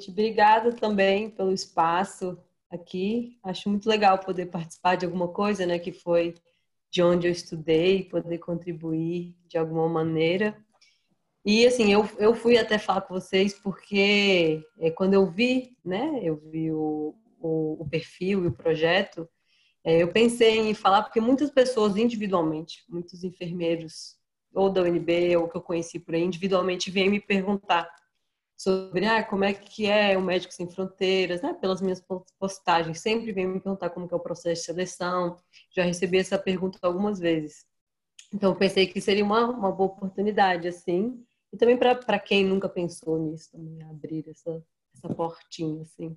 excelente. Obrigada também pelo espaço aqui. Acho muito legal poder participar de alguma coisa, né, que foi de onde eu estudei, poder contribuir de alguma maneira. E assim, eu, eu fui até falar com vocês porque é, quando eu vi, né, eu vi o, o, o perfil e o projeto, é, eu pensei em falar porque muitas pessoas individualmente, muitos enfermeiros ou da UNB ou que eu conheci por aí individualmente vêm me perguntar sobre ah, como é que é o Médico Sem Fronteiras, né? pelas minhas postagens, sempre vem me perguntar como é o processo de seleção, já recebi essa pergunta algumas vezes. Então, pensei que seria uma, uma boa oportunidade, assim, e também para quem nunca pensou nisso, também abrir essa, essa portinha, assim.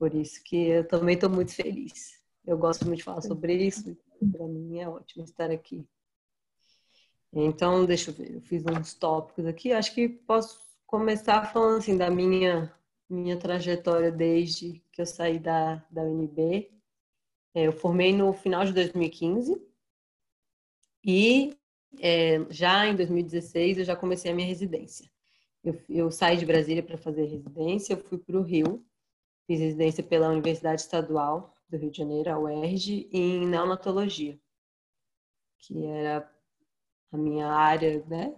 Por isso que eu também estou muito feliz. Eu gosto muito de falar sobre isso, para mim é ótimo estar aqui. Então, deixa eu ver, eu fiz uns tópicos aqui, acho que posso começar falando assim da minha minha trajetória desde que eu saí da, da UNB. É, eu formei no final de 2015 e é, já em 2016 eu já comecei a minha residência. Eu, eu saí de Brasília para fazer residência, eu fui para o Rio, fiz residência pela Universidade Estadual do Rio de Janeiro, a UERJ, em neonatologia, que era a minha área, né,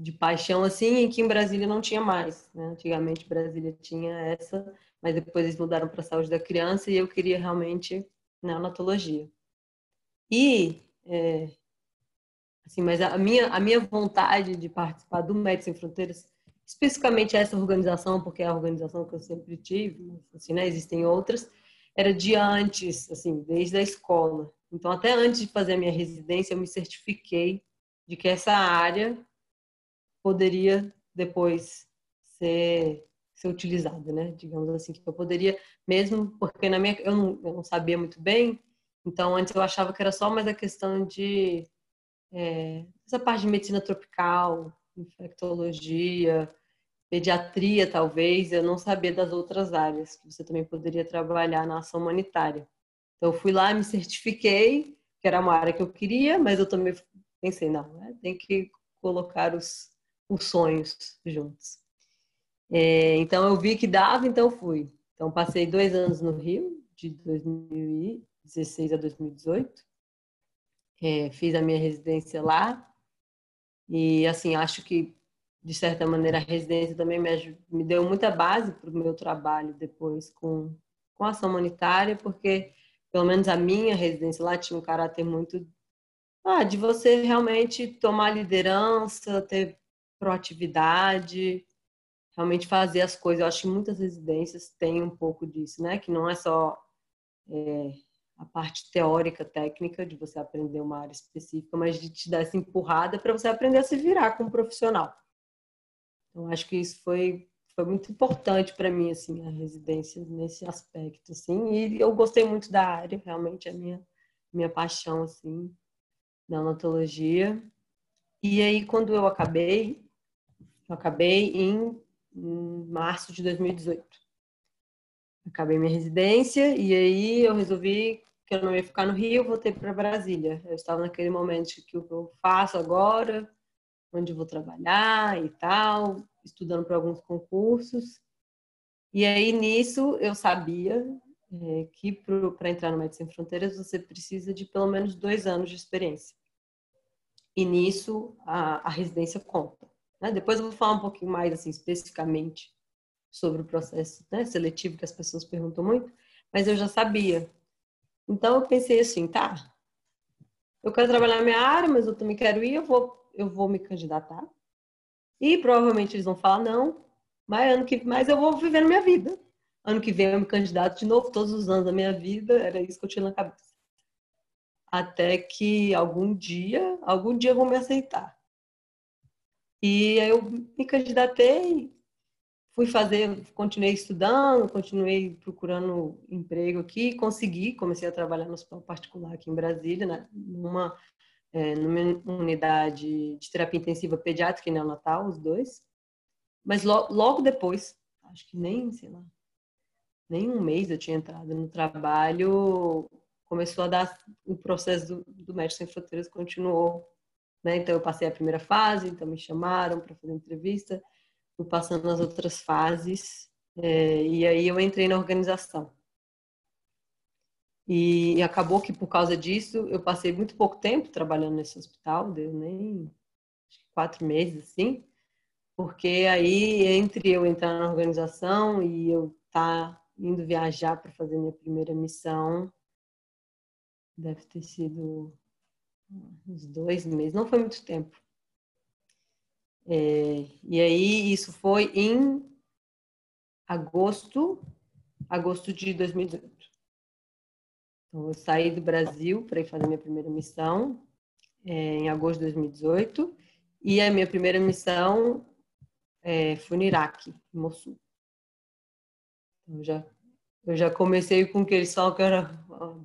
de paixão assim, em que em Brasília não tinha mais. Né? Antigamente Brasília tinha essa, mas depois eles mudaram para a saúde da criança e eu queria realmente neonatologia. E é, assim, mas a minha a minha vontade de participar do Médicos Sem Fronteiras, especificamente essa organização, porque é a organização que eu sempre tive, assim, né, existem outras, era de antes, assim, desde a escola. Então, até antes de fazer a minha residência, eu me certifiquei de que essa área poderia depois ser, ser utilizada, né? Digamos assim, que eu poderia, mesmo porque na minha, eu, não, eu não sabia muito bem, então antes eu achava que era só mais a questão de é, essa parte de medicina tropical, infectologia, pediatria talvez, eu não sabia das outras áreas que você também poderia trabalhar na ação humanitária. Então eu fui lá, me certifiquei, que era uma área que eu queria, mas eu também pensei, não, né? tem que colocar os, os sonhos juntos. É, então eu vi que dava, então fui. Então passei dois anos no Rio, de 2016 a 2018. É, fiz a minha residência lá. E assim, acho que de certa maneira a residência também me, me deu muita base para o meu trabalho depois com, com ação humanitária, porque pelo menos a minha residência lá tinha um caráter muito ah, de você realmente tomar liderança, ter proatividade, realmente fazer as coisas. Eu acho que muitas residências têm um pouco disso, né? Que não é só é, a parte teórica, técnica, de você aprender uma área específica, mas de te dar essa empurrada para você aprender a se virar como profissional. Então, acho que isso foi, foi muito importante para mim, assim, a residência nesse aspecto, assim. E eu gostei muito da área, realmente, é a minha, minha paixão, assim, na odontologia. E aí, quando eu acabei, eu acabei em, em março de 2018. Acabei minha residência e aí eu resolvi que eu não ia ficar no Rio, voltei para Brasília. Eu estava naquele momento que eu faço agora, onde vou trabalhar e tal, estudando para alguns concursos. E aí nisso eu sabia é, que para entrar no Médicos Sem Fronteiras você precisa de pelo menos dois anos de experiência. E nisso a, a residência conta. Né? Depois eu vou falar um pouquinho mais assim especificamente sobre o processo né, seletivo que as pessoas perguntam muito, mas eu já sabia. Então eu pensei assim, tá? Eu quero trabalhar na minha área, mas eu também quero ir, eu vou, eu vou me candidatar. E provavelmente eles vão falar não, mas ano que mais eu vou viver minha vida. Ano que vem eu me candidato de novo, todos os anos da minha vida, era isso que eu tinha na cabeça. Até que algum dia, algum dia vão me aceitar. E aí eu me candidatei, fui fazer, continuei estudando, continuei procurando emprego aqui, consegui, comecei a trabalhar no hospital particular aqui em Brasília, né, numa, é, numa unidade de terapia intensiva pediátrica e neonatal, os dois. Mas lo, logo depois, acho que nem, sei lá, nem um mês eu tinha entrado no trabalho, começou a dar o processo do, do Médico Sem Fronteiras continuou né? Então eu passei a primeira fase, então me chamaram para fazer entrevista, fui passando as outras fases, é, e aí eu entrei na organização. E, acabou que por causa disso eu passei muito pouco tempo trabalhando nesse hospital, deu nem quatro meses assim, porque aí entre eu entrar na organização e eu estar tá indo viajar para fazer minha primeira missão, deve ter sido uns dois meses, não foi muito tempo. É, e aí isso foi em agosto, agosto de 2018. Então eu saí do Brasil para ir fazer minha primeira missão é, em agosto de 2018 e a minha primeira missão é, foi no Iraque, em Mossul. Então, eu já eu já comecei com que eles falam que era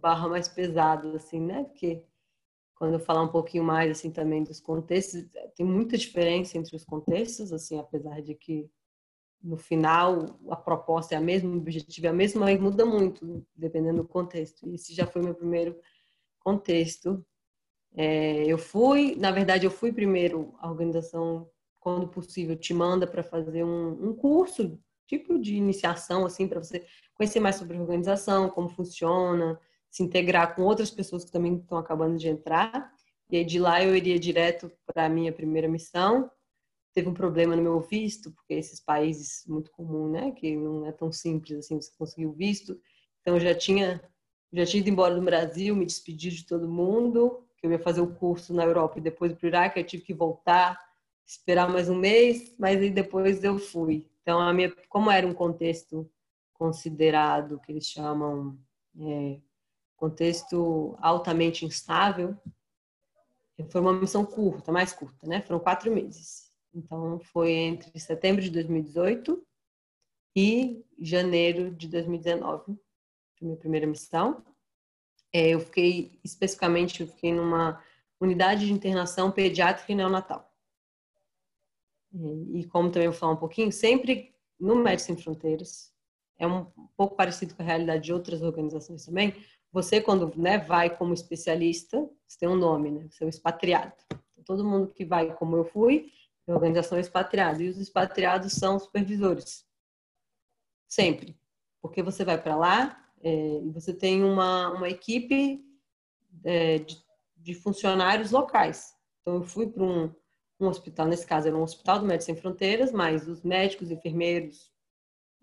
barra mais pesada, assim, né? Porque quando eu falar um pouquinho mais assim também dos contextos, tem muita diferença entre os contextos, assim, apesar de que no final a proposta é a mesma, o objetivo é a mesma, mas muda muito dependendo do contexto. E esse já foi meu primeiro contexto. É, eu fui, na verdade, eu fui primeiro a organização, quando possível, te manda para fazer um, um curso, tipo de iniciação, assim, para você conhecer mais sobre a organização, como funciona, se integrar com outras pessoas que também estão acabando de entrar. E aí de lá eu iria direto para a minha primeira missão. Teve um problema no meu visto, porque esses países muito comum, né, que não é tão simples assim você conseguir o visto. Então eu já tinha já tinha ido embora do Brasil, me despedi de todo mundo, que eu ia fazer o curso na Europa e depois para o Iraque, eu tive que voltar, esperar mais um mês, mas aí depois eu fui. Então a minha, como era um contexto considerado que eles chamam é, contexto altamente instável, foi uma missão curta, mais curta, né? Foram quatro meses. Então, foi entre setembro de 2018 e janeiro de 2019, foi minha primeira missão. É, eu fiquei, especificamente, eu fiquei numa unidade de internação pediátrica e neonatal. E, como também vou falar um pouquinho, sempre no Médicos Sem Fronteiras, é um pouco parecido com a realidade de outras organizações também, você, quando né, vai como especialista, você tem um nome, né? Você é um expatriado. Então, todo mundo que vai, como eu fui, é organização expatriada. E os expatriados são supervisores. Sempre. Porque você vai para lá é, e você tem uma, uma equipe é, de, de, funcionários locais. Então, eu fui para um, um hospital, nesse caso era um hospital do Médicos Sem Fronteiras, mas os médicos, enfermeiros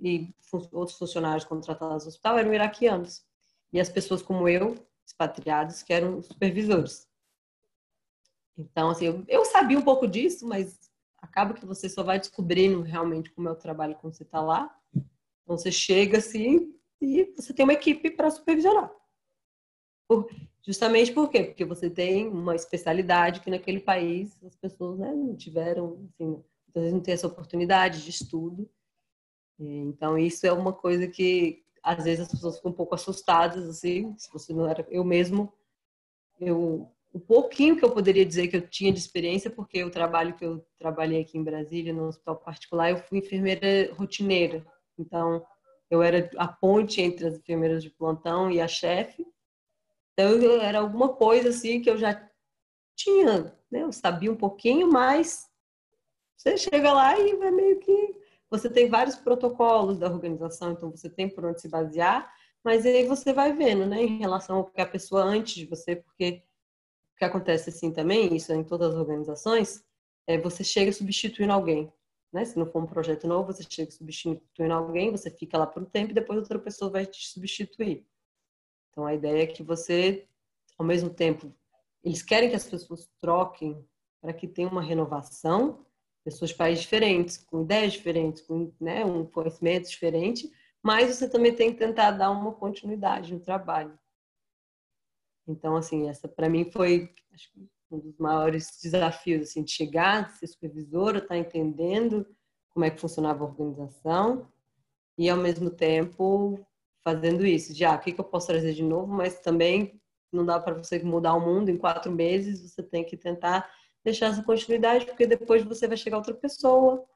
e fun outros funcionários contratados no hospital eram iraquianos e as pessoas como eu, expatriados, que eram supervisores. Então, assim, eu, eu sabia um pouco disso, mas acaba que você só vai descobrindo realmente como é o trabalho quando você está lá. Então, você chega assim e você tem uma equipe para supervisionar. Por, justamente por quê? Porque você tem uma especialidade que naquele país as pessoas né, não tiveram, assim, muitas vezes não tem essa oportunidade de estudo. Então, isso é uma coisa que, às vezes as pessoas ficam um pouco assustadas, assim, se você não era eu mesmo, eu um pouquinho que eu poderia dizer que eu tinha de experiência, porque o trabalho que eu trabalhei aqui em Brasília, no hospital particular, eu fui enfermeira rotineira. Então, eu era a ponte entre as enfermeiras de plantão e a chefe. Então, eu era alguma coisa assim que eu já tinha, né? Eu sabia um pouquinho, mas você chega lá e vai meio que você tem vários protocolos da organização, então você tem por onde se basear, mas aí você vai vendo, né, em relação ao que a pessoa antes de você, porque o que acontece assim também, isso é em todas as organizações, é você chega substituindo alguém, né? Se não for um projeto novo, você chega substituindo alguém, você fica lá por um tempo e depois outra pessoa vai te substituir. Então a ideia é que você, ao mesmo tempo, eles querem que as pessoas troquem para que tenha uma renovação, pessoas de países diferentes, com ideias diferentes, com né, um conhecimento diferente, mas você também tem que tentar dar uma continuidade no trabalho. Então, assim, essa para mim foi acho, um dos maiores desafios, assim, de chegar, de ser supervisora, estar tá entendendo como é que funcionava a organização e, ao mesmo tempo, fazendo isso, de, ah, o que, que eu posso trazer de novo, mas também não dá para você mudar o mundo em quatro meses, você tem que tentar deixar essa continuidade, porque depois você vai chegar outra pessoa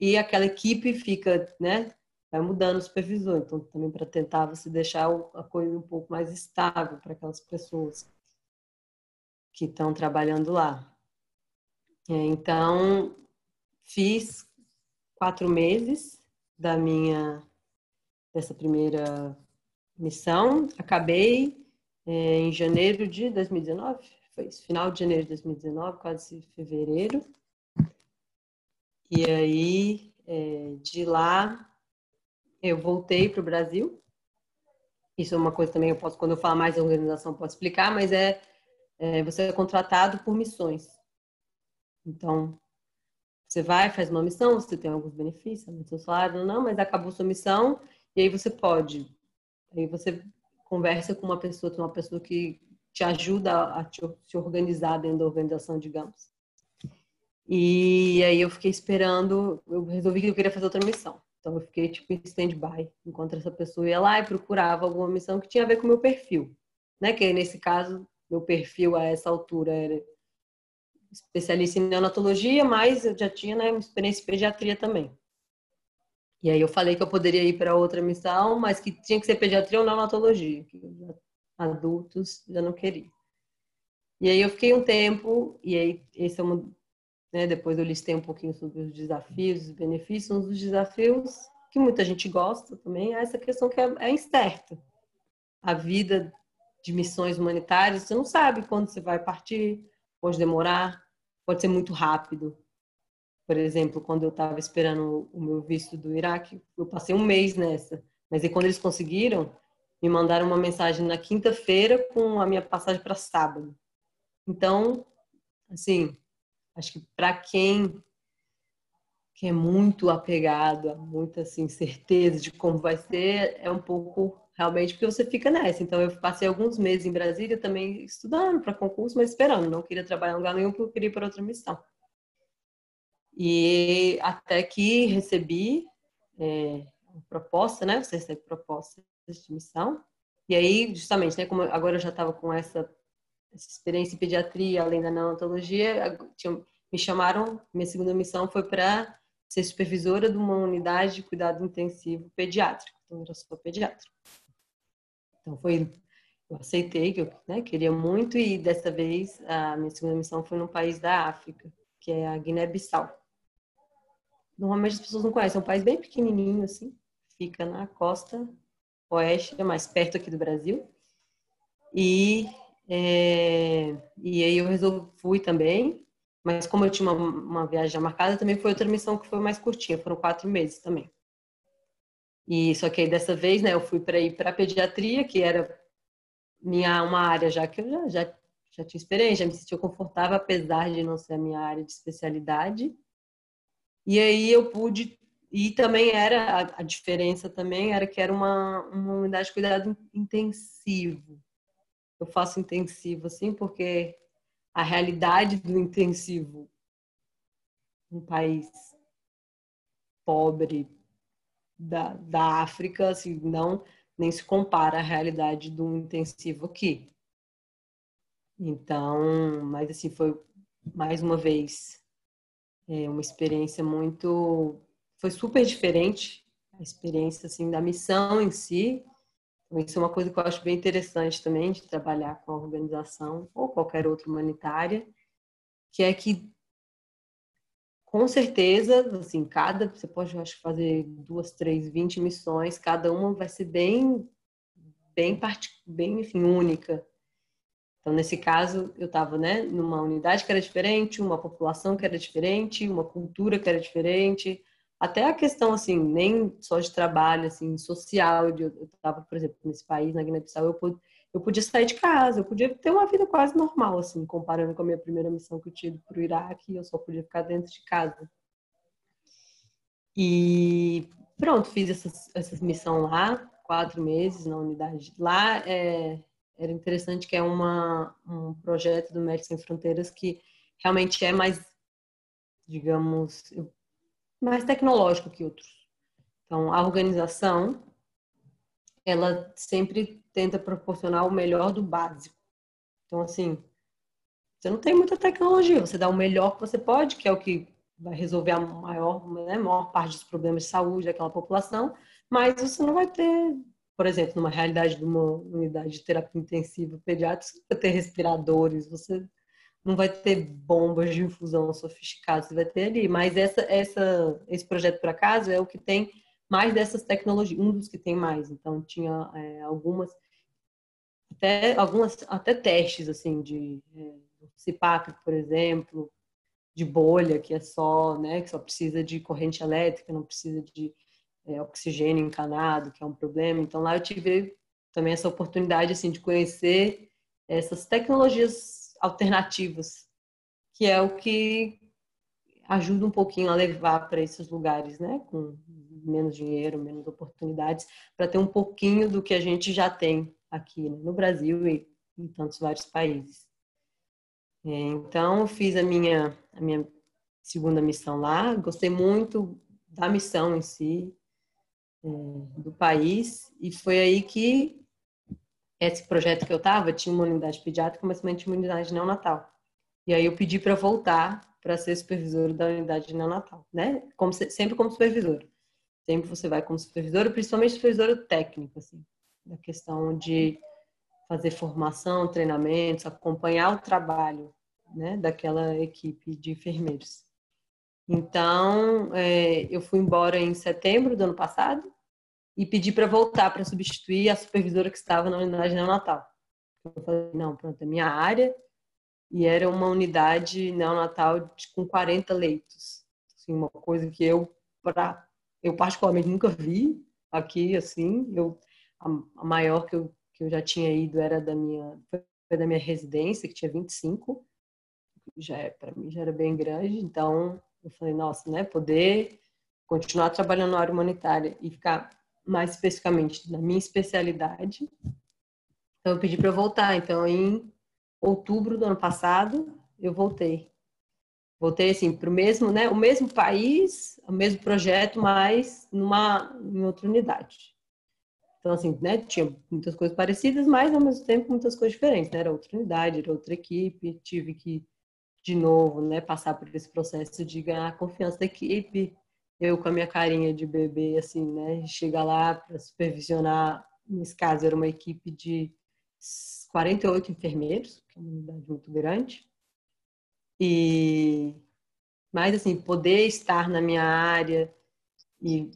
e aquela equipe fica, né? Vai mudando o supervisor. Então, também para tentar você deixar a coisa um pouco mais estável para aquelas pessoas que estão trabalhando lá. É, então, fiz quatro meses da minha dessa primeira missão. Acabei é, em janeiro de 2019, foi isso, final de janeiro de 2019, quase fevereiro. E aí, é, de lá, eu voltei para o Brasil. Isso é uma coisa também, eu posso, quando eu falar mais da organização, posso explicar, mas é, é você é contratado por missões. Então, você vai, faz uma missão, você tem alguns benefícios, aumenta seu salário, não, mas acabou sua missão, e aí você pode. Aí você conversa com uma pessoa, tem uma pessoa que te ajuda a te, se organizar dentro da organização, digamos. E aí eu fiquei esperando, eu resolvi que eu queria fazer outra missão. Então eu fiquei tipo em stand-by, enquanto essa pessoa ia lá e procurava alguma missão que tinha a ver com o meu perfil, né? Que nesse caso, meu perfil a essa altura era especialista em neonatologia, mas eu já tinha né, experiência em pediatria também. E aí eu falei que eu poderia ir para outra missão, mas que tinha que ser pediatria ou neonatologia, que já, adultos já não queria. E aí eu fiquei um tempo, e aí esse é uma, né, depois eu listei um pouquinho sobre os desafios, os benefícios, um dos desafios que muita gente gosta também é essa questão que é, é incerta. A vida de missões humanitárias, você não sabe quando você vai partir, pode demorar, pode ser muito rápido. Por exemplo, quando eu estava esperando o meu visto do Iraque, eu passei um mês nessa. Mas aí quando eles conseguiram, me mandaram uma mensagem na quinta-feira com a minha passagem para sábado. Então, assim, acho que para quem que é muito apegado a muita assim certeza de como vai ser, é um pouco realmente porque você fica nessa. Então eu passei alguns meses em Brasília também estudando para concurso, mas esperando, não queria trabalhar em lugar nenhum porque eu queria ir para outra missão. E até que recebi é, proposta, né? Você recebe proposta de missão. E aí, justamente, né, como agora eu já estava com essa, essa, experiência em pediatria, além da neonatologia, tinha, me chamaram, minha segunda missão foi para ser supervisora de uma unidade de cuidado intensivo pediátrico. Então, eu sou pediatra. Então, foi, eu aceitei, que eu né, queria muito, e dessa vez a minha segunda missão foi num país da África, que é a Guiné-Bissau. Normalmente as pessoas não conhecem, é um país bem pequenininho, assim, fica na costa oeste, é mais perto aqui do Brasil. E, é, e aí eu resolvi, fui também, mas como eu tinha uma, uma viagem marcada, também foi outra missão que foi mais curtinha, foram quatro meses também. E só que aí dessa vez, né, eu fui para ir para pediatria, que era minha uma área já que eu já, já, já tinha experiência, já me sentia confortável, apesar de não ser a minha área de especialidade. E aí eu pude e também era a, a diferença também era que era uma, uma unidade de cuidado intensivo. Eu faço intensivo assim porque a realidade do intensivo um país pobre da, da África, assim, não nem se compara à realidade do intensivo aqui. Então, mas assim foi mais uma vez é uma experiência muito foi super diferente a experiência assim da missão em si. Então, isso é uma coisa que eu acho bem interessante também de trabalhar com a organização ou qualquer outra humanitária que é que com certeza assim cada você pode acho fazer duas três vinte missões cada uma vai ser bem bem bem enfim única. Então, nesse caso, eu estava né, numa unidade que era diferente, uma população que era diferente, uma cultura que era diferente, até a questão, assim, nem só de trabalho, assim, social. Eu estava, por exemplo, nesse país, na Guiné-Bissau, eu, eu podia sair de casa, eu podia ter uma vida quase normal, assim, comparando com a minha primeira missão que eu tive para o Iraque, eu só podia ficar dentro de casa. E pronto, fiz essa, essa missão lá, quatro meses na unidade. Lá é, era interessante que é uma, um projeto do Médicos Sem Fronteiras que realmente é mais, digamos, mais tecnológico que outros. Então, a organização, ela sempre tenta proporcionar o melhor do básico. Então, assim, você não tem muita tecnologia, você dá o melhor que você pode, que é o que vai resolver a maior, né, maior parte dos problemas de saúde daquela população, mas você não vai ter por exemplo, numa realidade de uma unidade de terapia intensiva pediátrica, você vai ter respiradores, você não vai ter bombas de infusão sofisticadas, você vai ter ali. Mas essa, essa, esse projeto, por acaso, é o que tem mais dessas tecnologias, um dos que tem mais. Então, tinha é, algumas, até, algumas, até testes, assim, de é, CIPAP, por exemplo, de bolha, que é só, né, que só precisa de corrente elétrica, não precisa de é, oxigênio encanado, que é um problema. Então, lá eu tive também essa oportunidade, assim, de conhecer essas tecnologias alternativas, que é o que ajuda um pouquinho a levar para esses lugares, né, com menos dinheiro, menos oportunidades, para ter um pouquinho do que a gente já tem aqui no Brasil e em tantos vários países. É, então, fiz a minha, a minha segunda missão lá, gostei muito da missão em si, é, do país, e foi aí que esse projeto que eu estava tinha uma unidade pediátrica, mas também tinha uma unidade neonatal. E aí eu pedi para voltar para ser supervisor da unidade neonatal, né? Como, sempre como supervisor. Sempre você vai como supervisor, principalmente supervisor técnico, assim, da questão de fazer formação, treinamentos, acompanhar o trabalho, né, daquela equipe de enfermeiros. Então, é, eu fui embora em setembro do ano passado e pedi para voltar para substituir a supervisora que estava na unidade neonatal. Eu falei, não, pronto, é minha área. E era uma unidade neonatal de, com 40 leitos. Assim, uma coisa que eu, pra, eu particularmente nunca vi aqui, assim. Eu, a, a maior que eu, que eu já tinha ido era da minha, foi da minha residência, que tinha 25. Já, é, para mim já era bem grande. Então, eu falei, nossa, né, poder continuar trabalhando na área humanitária e ficar mais especificamente na minha especialidade. Então eu pedi para eu voltar. Então em outubro do ano passado eu voltei. Voltei assim para o mesmo, né, o mesmo país, o mesmo projeto, mas numa em outra unidade. Então assim, né, tinha muitas coisas parecidas, mas ao mesmo tempo muitas coisas diferentes. Né? Era outra unidade, era outra equipe. Tive que de novo, né, passar por esse processo de ganhar a confiança da equipe, eu com a minha carinha de bebê, assim, né? Chegar lá para supervisionar, nesse caso era uma equipe de 48 enfermeiros, que é uma unidade muito grande. E mas assim, poder estar na minha área e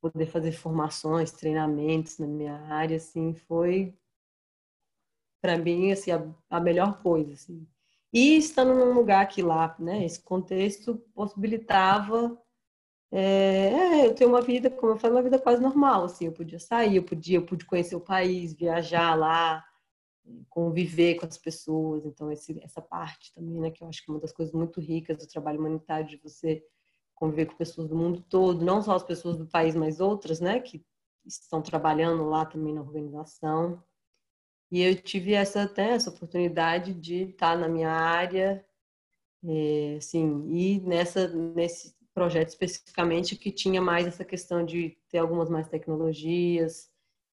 poder fazer formações, treinamentos na minha área, assim, foi para mim assim a, a, melhor coisa, assim. E estando num lugar que lá, né, esse contexto possibilitava é, é, eu tenho uma vida, como eu falei, uma vida quase normal, assim, eu podia sair, eu podia, eu pude conhecer o país, viajar lá, conviver com as pessoas, então esse, essa parte também, né, que eu acho que é uma das coisas muito ricas do trabalho humanitário, de você conviver com pessoas do mundo todo, não só as pessoas do país, mas outras, né, que estão trabalhando lá também na organização. E eu tive essa até essa oportunidade de estar na minha área, é, assim, e nessa nesse projeto especificamente que tinha mais essa questão de ter algumas mais tecnologias.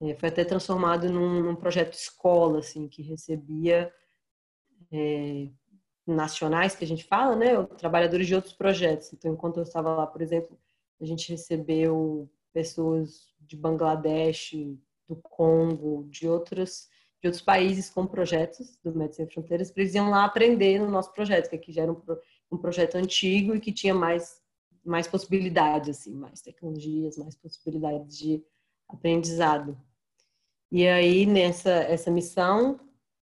É, foi até transformado num, num, projeto escola, assim, que recebia é, nacionais, que a gente fala, né, trabalhadores de outros projetos. Então, enquanto eu estava lá, por exemplo, a gente recebeu pessoas de Bangladesh, do Congo, de outros de outros países com projetos do Médicos Sem Fronteiras, eles iam lá aprender no nosso projeto, que aqui já era um, um projeto antigo e que tinha mais mais possibilidades, assim, mais tecnologias, mais possibilidades de aprendizado. E aí, nessa essa missão,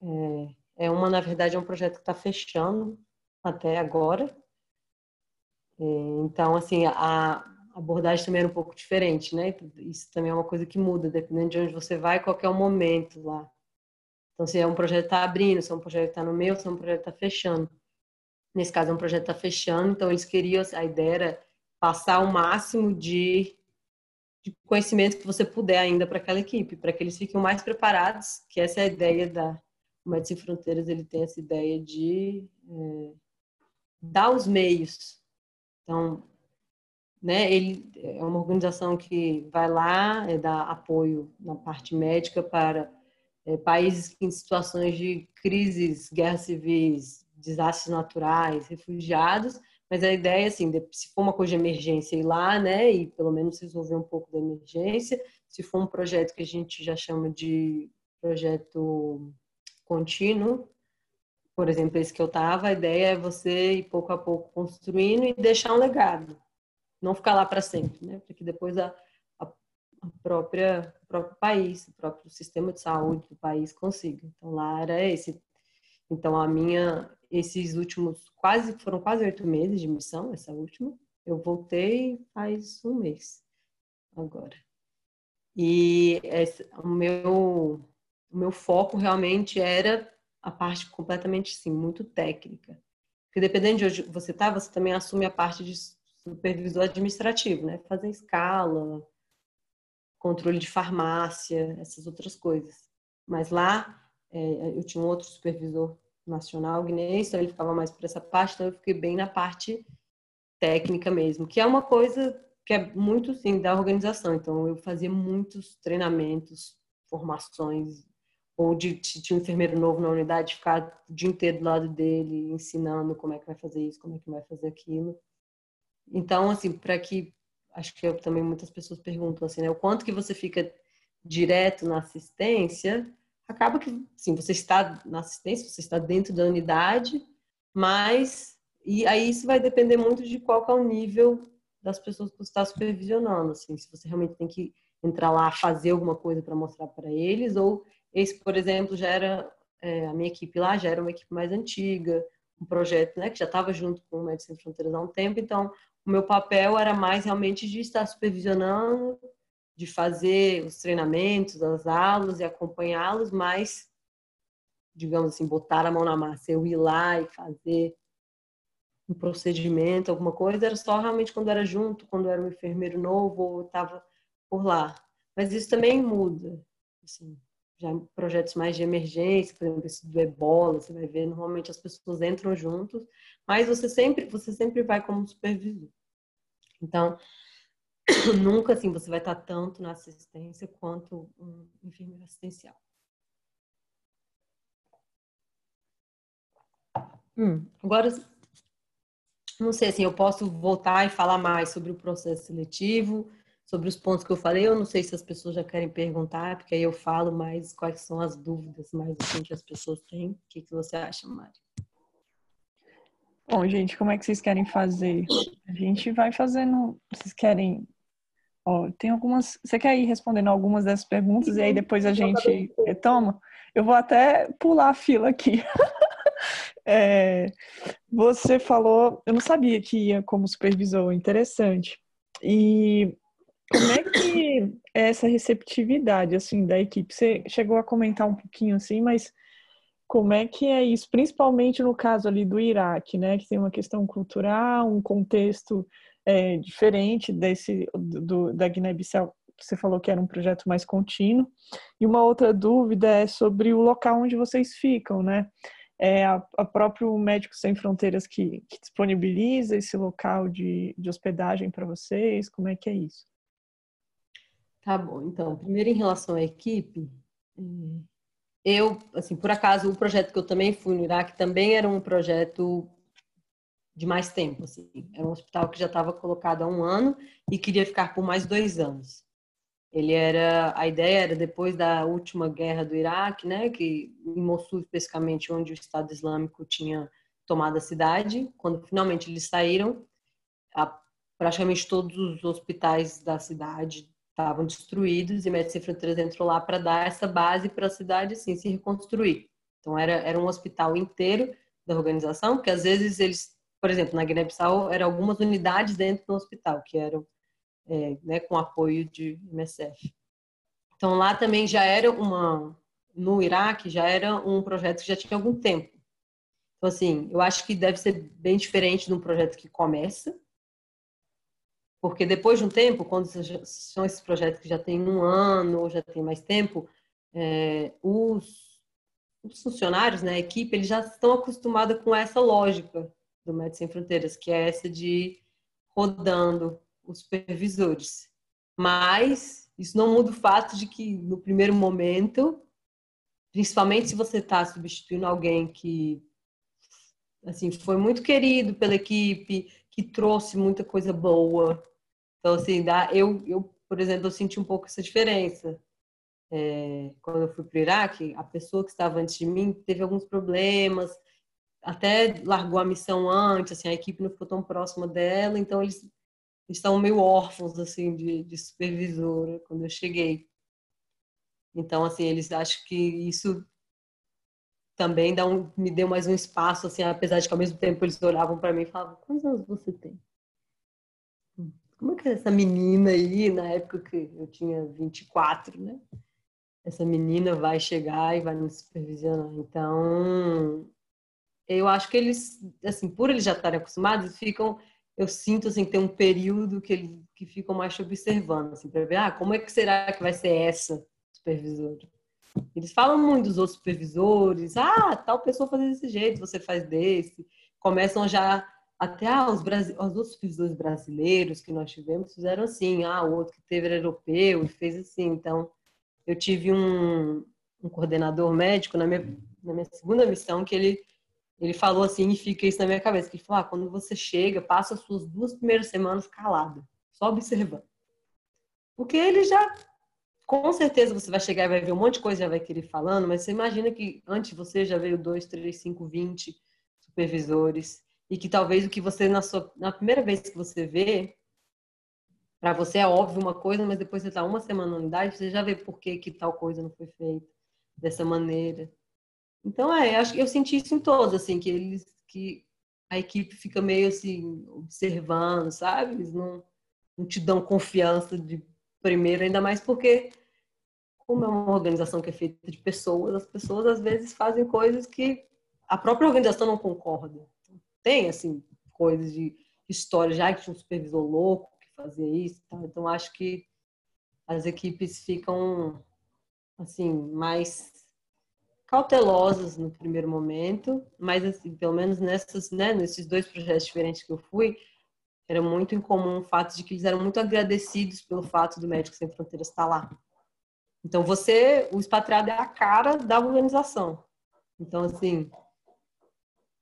é, é uma, na verdade, é um projeto que está fechando até agora. É, então, assim, a abordagem também era um pouco diferente, né? Isso também é uma coisa que muda, dependendo de onde você vai, qual é o momento lá. Então, se é um projeto que está abrindo, se é um projeto que está no meio, se é um projeto que está fechando. Nesse caso, é um projeto que está fechando, então eles queriam, a ideia era passar o máximo de, de conhecimento que você puder ainda para aquela equipe, para que eles fiquem mais preparados, que essa é a ideia da Médicos Sem Fronteiras, ele tem essa ideia de é, dar os meios. Então, né, ele é uma organização que vai lá, é, dá apoio na parte médica para é, países em situações de crises, guerras civis, desastres naturais, refugiados, mas a ideia, assim, se for uma coisa de emergência ir lá, né, e pelo menos resolver um pouco da emergência, se for um projeto que a gente já chama de projeto contínuo, por exemplo, esse que eu estava, a ideia é você ir pouco a pouco construindo e deixar um legado. Não ficar lá para sempre, né? Porque depois a, a própria, o próprio país, o próprio sistema de saúde do país consiga. Então lá era esse. Então a minha, esses últimos quase, foram quase oito meses de missão, essa última. Eu voltei faz um mês agora. E esse, o meu, o meu foco realmente era a parte completamente, sim, muito técnica. Porque dependendo de onde você está, você também assume a parte de supervisor administrativo, né? Fazer escala, controle de farmácia, essas outras coisas. Mas lá, é, eu tinha um outro supervisor nacional guineense, então ele ficava mais por essa parte, então eu fiquei bem na parte técnica mesmo, que é uma coisa que é muito, sim, da organização. Então, eu fazia muitos treinamentos, formações, ou de se um enfermeiro novo na unidade, ficar o dia inteiro do lado dele, ensinando como é que vai fazer isso, como é que vai fazer aquilo. Então, assim, para que acho que eu, também muitas pessoas perguntam assim, né, o quanto que você fica direto na assistência, acaba que, sim, você está na assistência, você está dentro da unidade, mas e aí isso vai depender muito de qual é o nível das pessoas que você está supervisionando, assim, se você realmente tem que entrar lá fazer alguma coisa para mostrar para eles ou esse, por exemplo, já era é, a minha equipe lá já era uma equipe mais antiga, um projeto né, que já estava junto com o Médicos Sem Fronteiras há um tempo, então o meu papel era mais realmente de estar supervisionando, de fazer os treinamentos, as aulas e acompanhá-los, mas, digamos assim, botar a mão na massa, eu ir lá e fazer um procedimento, alguma coisa, era só realmente quando era junto, quando era um enfermeiro novo ou estava por lá. Mas isso também muda, assim, já projetos mais de emergência, por exemplo, esse do ebola, você vai ver, normalmente as pessoas entram juntos, mas você sempre, você sempre vai como supervisor. Então, nunca assim você vai estar tanto na assistência quanto um enfermeiro assistencial. Hum, agora, não sei assim, eu posso voltar e falar mais sobre o processo seletivo, sobre os pontos que eu falei. Eu não sei se as pessoas já querem perguntar, porque aí eu falo mais quais são as dúvidas mais assim, que as pessoas têm. O que, que você acha, Mari? Bom, gente, como é que vocês querem fazer? A gente vai fazendo. Vocês querem. Ó, tem algumas. Você quer ir respondendo algumas dessas perguntas e aí depois a gente retoma? Eu vou até pular a fila aqui. é, você falou, eu não sabia que ia como supervisor, interessante. E como é que é essa receptividade, assim, da equipe? Você chegou a comentar um pouquinho, assim, mas como é que é isso? Principalmente no caso ali do Iraque, né? Que tem uma questão cultural, um contexto é, diferente desse do, da Guiné-Bissau. Você falou que era um projeto mais contínuo. E uma outra dúvida é sobre o local onde vocês ficam, né? É a, a próprio Médicos Sem Fronteiras que, que disponibiliza esse local de, de hospedagem para vocês? Como é que é isso? Tá bom, então, primeiro em relação à equipe, é, eu, assim, por acaso, o projeto que eu também fui no Iraque também era um projeto de mais tempo, assim, era um hospital que já estava colocado há um ano e queria ficar por mais dois anos. Ele era, a ideia era depois da última guerra do Iraque, né, que em Mossul especificamente, onde o Estado Islâmico tinha tomado a cidade, quando finalmente eles saíram, a, praticamente todos os hospitais da cidade estavam destruídos e Médicos Sem Fronteiras entrou lá para dar essa base para a cidade assim, se reconstruir. Então era, era um hospital inteiro da organização, porque às vezes eles, por exemplo, na Guiné-Bissau eram algumas unidades dentro do hospital que eram é, né, com apoio de MSF. Então lá também já era uma no Iraque já era um projeto que já tinha algum tempo. Então assim, eu acho que deve ser bem diferente de um projeto que começa porque depois de um tempo, quando são esses projetos que já têm um ano ou já tem mais tempo, é, os, os, funcionários, né, a equipe, eles já estão acostumados com essa lógica do Médicos Sem Fronteiras, que é essa de rodando os supervisores. Mas isso não muda o fato de que no primeiro momento, principalmente se você está substituindo alguém que assim foi muito querido pela equipe, que trouxe muita coisa boa, então, assim, dá, eu, eu, por exemplo, eu senti um pouco essa diferença. É, quando eu fui para o Iraque, a pessoa que estava antes de mim teve alguns problemas até largou a missão antes, assim, a equipe não ficou tão próxima dela, então eles estão meio órfãos assim de, de supervisora quando eu cheguei. Então, assim, eles acham que isso também dá um, me deu mais um espaço, assim, apesar de que ao mesmo tempo eles olhavam para mim e falavam: quantos anos você tem? Como é que é essa menina aí, na época que eu tinha 24, né? Essa menina vai chegar e vai me supervisionar. Então, eu acho que eles, assim, por eles já estarem acostumados, ficam, eu sinto assim, ter um período que eles que ficam mais observando, assim, para ver, ah, como é que será que vai ser essa supervisora? Eles falam muito dos outros supervisores, ah, tal pessoa faz desse jeito, você faz desse. Começam já até ah, os, os outros supervisores brasileiros que nós tivemos fizeram assim, ah, o outro que teve era europeu e fez assim. Então, eu tive um, um coordenador médico na minha, na minha segunda missão que ele ele falou assim, e fica isso na minha cabeça, que ele falou, ah, quando você chega, passa as suas duas primeiras semanas calado, só observando. Porque ele já, com certeza você vai chegar e vai ver um monte de coisa, já vai querer falando, mas você imagina que antes você já veio dois, três, cinco, vinte supervisores, e que talvez o que você, na, sua, na primeira vez que você vê, para você é óbvio uma coisa, mas depois você está uma semana na unidade, você já vê por que, que tal coisa não foi feita dessa maneira. Então, é, acho que eu senti isso em todos, assim, que eles, que a equipe fica meio assim, observando, sabe? Eles não, não te dão confiança de primeiro, ainda mais porque, como é uma organização que é feita de pessoas, as pessoas às vezes fazem coisas que a própria organização não concorda. Tem, assim, coisas de história, já que tinha um supervisor louco que fazia isso, tá? então acho que as equipes ficam, assim, mais cautelosas no primeiro momento, mas assim, pelo menos nessas, né, nesses dois projetos diferentes que eu fui, era muito incomum o fato de que eles eram muito agradecidos pelo fato do Médicos Sem Fronteiras estar lá. Então você, o expatriado é a cara da organização. Então assim,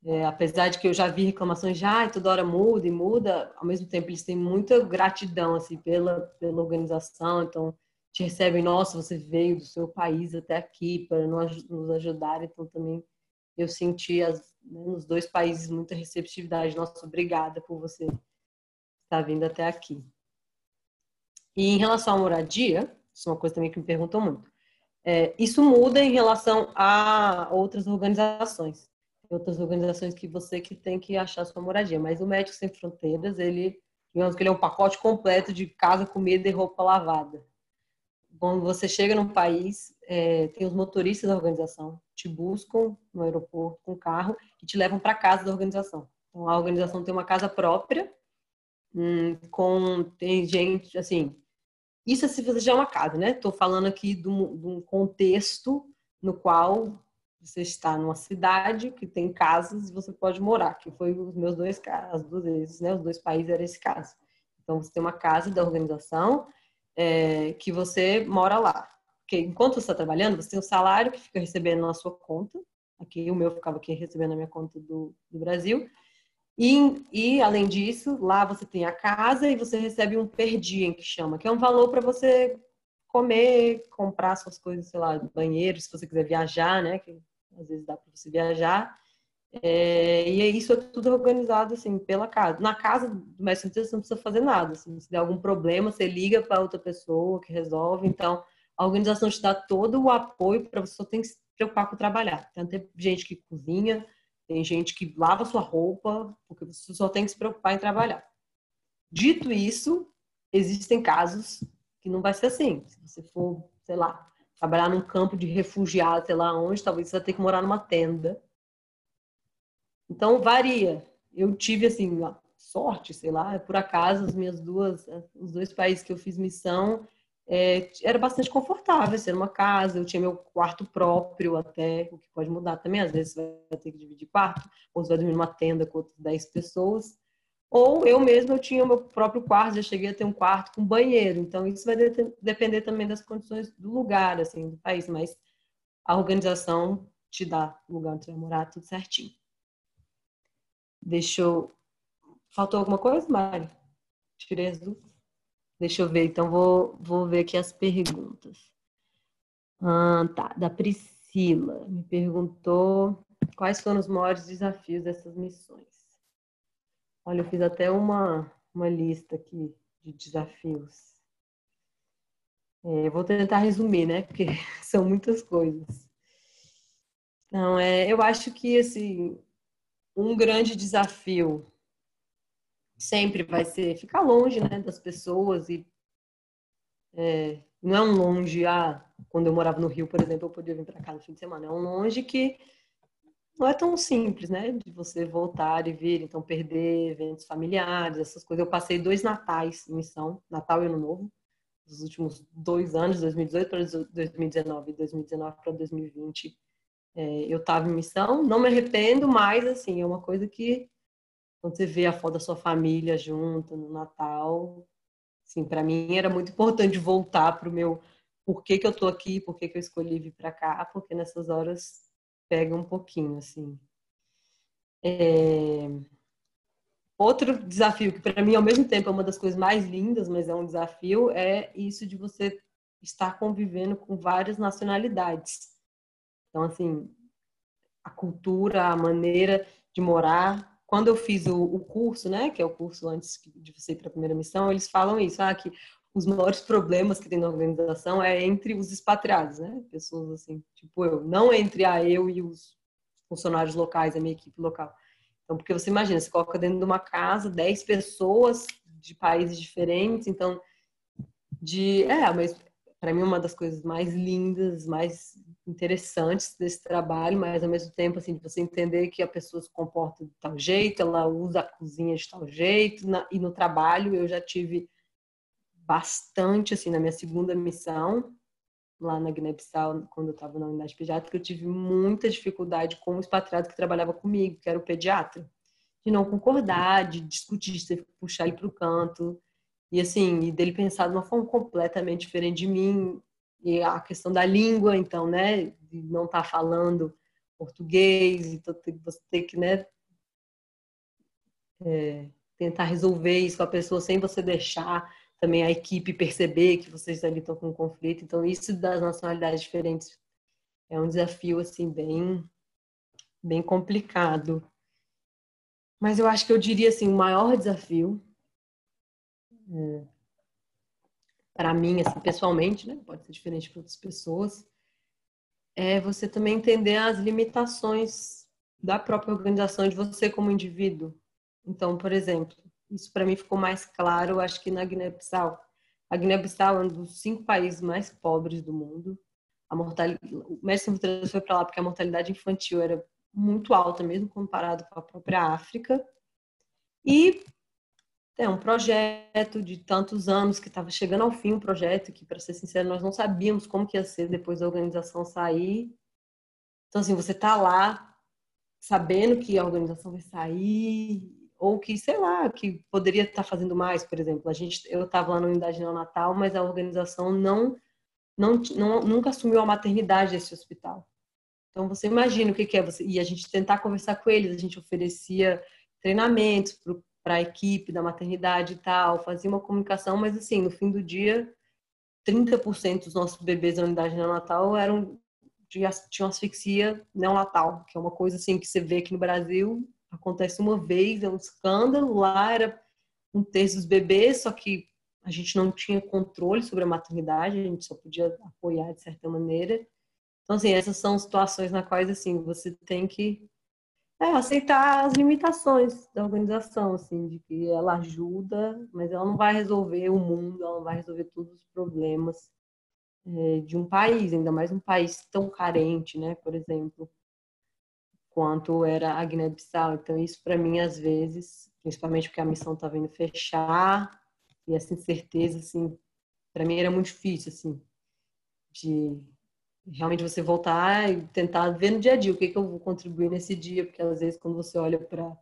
é, apesar de que eu já vi reclamações já, ah, toda hora muda e muda, ao mesmo tempo eles têm muita gratidão assim pela pela organização, então te recebem, nossa, você veio do seu país até aqui para nos ajudar, então também eu senti as, né, nos dois países muita receptividade. Nossa, obrigada por você estar vindo até aqui. E em relação à moradia, isso é uma coisa também que me perguntam muito. É, isso muda em relação a outras organizações. Outras organizações que você que tem que achar sua moradia. Mas o Médico Sem Fronteiras, ele, digamos que ele é um pacote completo de casa, comida e roupa lavada quando você chega num país, é, tem os motoristas da organização, te buscam no aeroporto com carro e te levam para casa da organização. Então, a organização tem uma casa própria, hum, com tem gente, assim, isso é se você já é uma casa, né? Estou falando aqui de um, contexto no qual você está numa cidade que tem casas e você pode morar, que foi os meus dois casos, as duas vezes, né? Os dois países era esse caso. Então, você tem uma casa da organização é, que você mora lá. Porque enquanto você está trabalhando, você tem um salário que fica recebendo na sua conta. Aqui, o meu ficava aqui recebendo na minha conta do, do Brasil. E, e, além disso, lá você tem a casa e você recebe um per que chama, que é um valor para você comer, comprar suas coisas, sei lá, banheiro, se você quiser viajar, né? Que às vezes dá para você viajar. É, e isso é tudo organizado assim pela casa. Na casa do mestre você não precisa fazer nada. Assim, se der algum problema, você liga para outra pessoa que resolve. Então, a organização te dá todo o apoio para você só tem que se preocupar com trabalhar. Então, tem gente que cozinha, tem gente que lava sua roupa, porque você só tem que se preocupar em trabalhar. Dito isso, existem casos que não vai ser assim. Se você for, sei lá, trabalhar num campo de refugiados, sei lá onde, talvez você vai ter que morar numa tenda então varia. Eu tive assim sorte, sei lá, por acaso as minhas duas, os dois países que eu fiz missão é, era bastante confortável, ser uma casa, eu tinha meu quarto próprio até, o que pode mudar também, às vezes você vai ter que dividir quarto, ou você vai dormir numa tenda com outras 10 pessoas, ou eu mesmo eu tinha o meu próprio quarto, já cheguei a ter um quarto com banheiro, então isso vai de depender também das condições do lugar, assim, do país, mas a organização te dá lugar onde você vai morar, tudo certinho. Deixa eu. Faltou alguma coisa, Mari? Tirei as dúvidas. Deixa eu ver, então vou, vou ver aqui as perguntas. Ah, tá, da Priscila. Me perguntou quais foram os maiores desafios dessas missões? Olha, eu fiz até uma, uma lista aqui de desafios. É, vou tentar resumir, né? Porque são muitas coisas. Então, é, eu acho que assim, um grande desafio sempre vai ser ficar longe né, das pessoas e é, não é um longe, ah, quando eu morava no Rio, por exemplo, eu podia vir para cá no fim de semana. É um longe que não é tão simples, né? De você voltar e vir, então perder eventos familiares, essas coisas. Eu passei dois natais em missão, Natal e Ano Novo, dos últimos dois anos, 2018 para 2019 e 2019 para 2020. É, eu estava em missão, não me arrependo, mas assim, é uma coisa que quando você vê a foto da sua família junto no Natal, assim, para mim era muito importante voltar para o meu por que, que eu estou aqui, por que, que eu escolhi vir para cá, porque nessas horas pega um pouquinho, assim. É... Outro desafio, que para mim ao mesmo tempo é uma das coisas mais lindas, mas é um desafio, é isso de você estar convivendo com várias nacionalidades. Então, assim, a cultura, a maneira de morar. Quando eu fiz o, o curso, né, que é o curso antes de você ir para a primeira missão, eles falam isso, ah, que os maiores problemas que tem na organização é entre os expatriados, né? Pessoas assim, tipo eu, não entre a eu e os funcionários locais, a minha equipe local. Então, porque você imagina, você coloca dentro de uma casa 10 pessoas de países diferentes, então de é, mas para mim uma das coisas mais lindas, mais interessantes desse trabalho, mas ao mesmo tempo assim, de você entender que a pessoa se comporta de tal jeito, ela usa a cozinha de tal jeito, na, e no trabalho eu já tive bastante, assim, na minha segunda missão, lá na Guiné-Bissau, quando eu estava na unidade pediátrica, eu tive muita dificuldade com o expatriado que trabalhava comigo, que era o pediatra. De não concordar, de discutir, de puxar ele para o canto. E assim, e dele pensar de uma forma completamente diferente de mim. E a questão da língua, então, né? De não estar tá falando português, então você tem que, né? É, tentar resolver isso com a pessoa sem você deixar também a equipe perceber que vocês ali estão com um conflito. Então, isso das nacionalidades diferentes é um desafio, assim, bem, bem complicado. Mas eu acho que eu diria, assim, o maior desafio, é, para mim, assim, pessoalmente, né? Pode ser diferente para outras pessoas, é você também entender as limitações da própria organização de você como indivíduo. Então, por exemplo, isso para mim ficou mais claro, acho que na Guiné-Bissau. A Guiné-Bissau é um dos cinco países mais pobres do mundo. A mortalidade, o Mestre Mutantes foi para lá porque a mortalidade infantil era muito alta, mesmo comparado com a própria África. E é um projeto de tantos anos que estava chegando ao fim, um projeto que, para ser sincero, nós não sabíamos como que ia ser depois da organização sair. Então, assim, você está lá sabendo que a organização vai sair ou que, sei lá, que poderia estar fazendo mais, por exemplo. A gente, eu estava lá na unidade neonatal, mas a organização não, não, não, nunca assumiu a maternidade desse hospital. Então, você imagina o que, que é você. E a gente tentar conversar com eles, a gente oferecia treinamentos para a equipe da maternidade e tal, fazia uma comunicação, mas assim, no fim do dia, 30% dos nossos bebês da unidade neonatal eram tinham asfixia neonatal, que é uma coisa assim que você vê aqui no Brasil acontece uma vez, é um escândalo. Lá era um terço dos bebês, só que a gente não tinha controle sobre a maternidade, a gente só podia apoiar de certa maneira. Então, assim, essas são situações na quais, assim, você tem que é, aceitar as limitações da organização, assim, de que ela ajuda, mas ela não vai resolver o mundo, ela não vai resolver todos os problemas é, de um país, ainda mais um país tão carente, né, por exemplo quanto era a Guiné-Bissau. Então, isso para mim, às vezes, principalmente porque a missão estava indo fechar, e essa incerteza, assim, para mim era muito difícil, assim, de realmente você voltar e tentar ver no dia a dia o que, que eu vou contribuir nesse dia, porque às vezes quando você olha para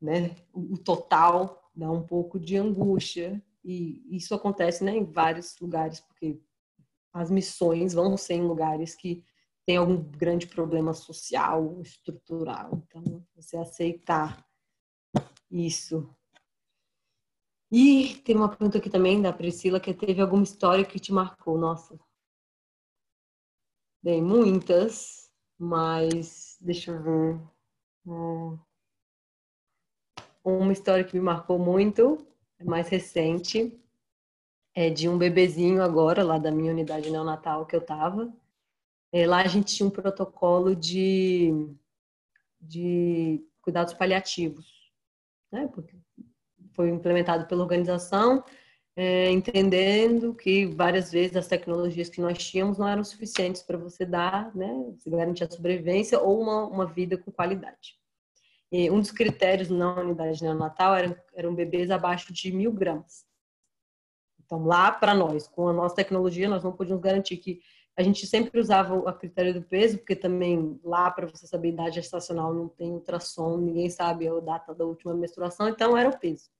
né, o total, dá um pouco de angústia. E isso acontece né, em vários lugares, porque as missões vão ser em lugares que tem algum grande problema social, estrutural. Então, você aceitar isso. E tem uma pergunta aqui também da Priscila, que teve alguma história que te marcou? Nossa, bem, muitas, mas deixa eu ver. Uma história que me marcou muito, é mais recente, é de um bebezinho agora, lá da minha unidade neonatal que eu tava. É, lá a gente tinha um protocolo de, de cuidados paliativos, né? Porque foi implementado pela organização, é, entendendo que várias vezes as tecnologias que nós tínhamos não eram suficientes para você dar, né, você garantir a sobrevivência ou uma, uma vida com qualidade. E um dos critérios na unidade neonatal eram, eram bebês abaixo de mil gramas. Então, lá para nós, com a nossa tecnologia, nós não podíamos garantir que a gente sempre usava a critério do peso, porque também lá para você saber a idade gestacional não tem ultrassom, ninguém sabe a data da última menstruação, então era o peso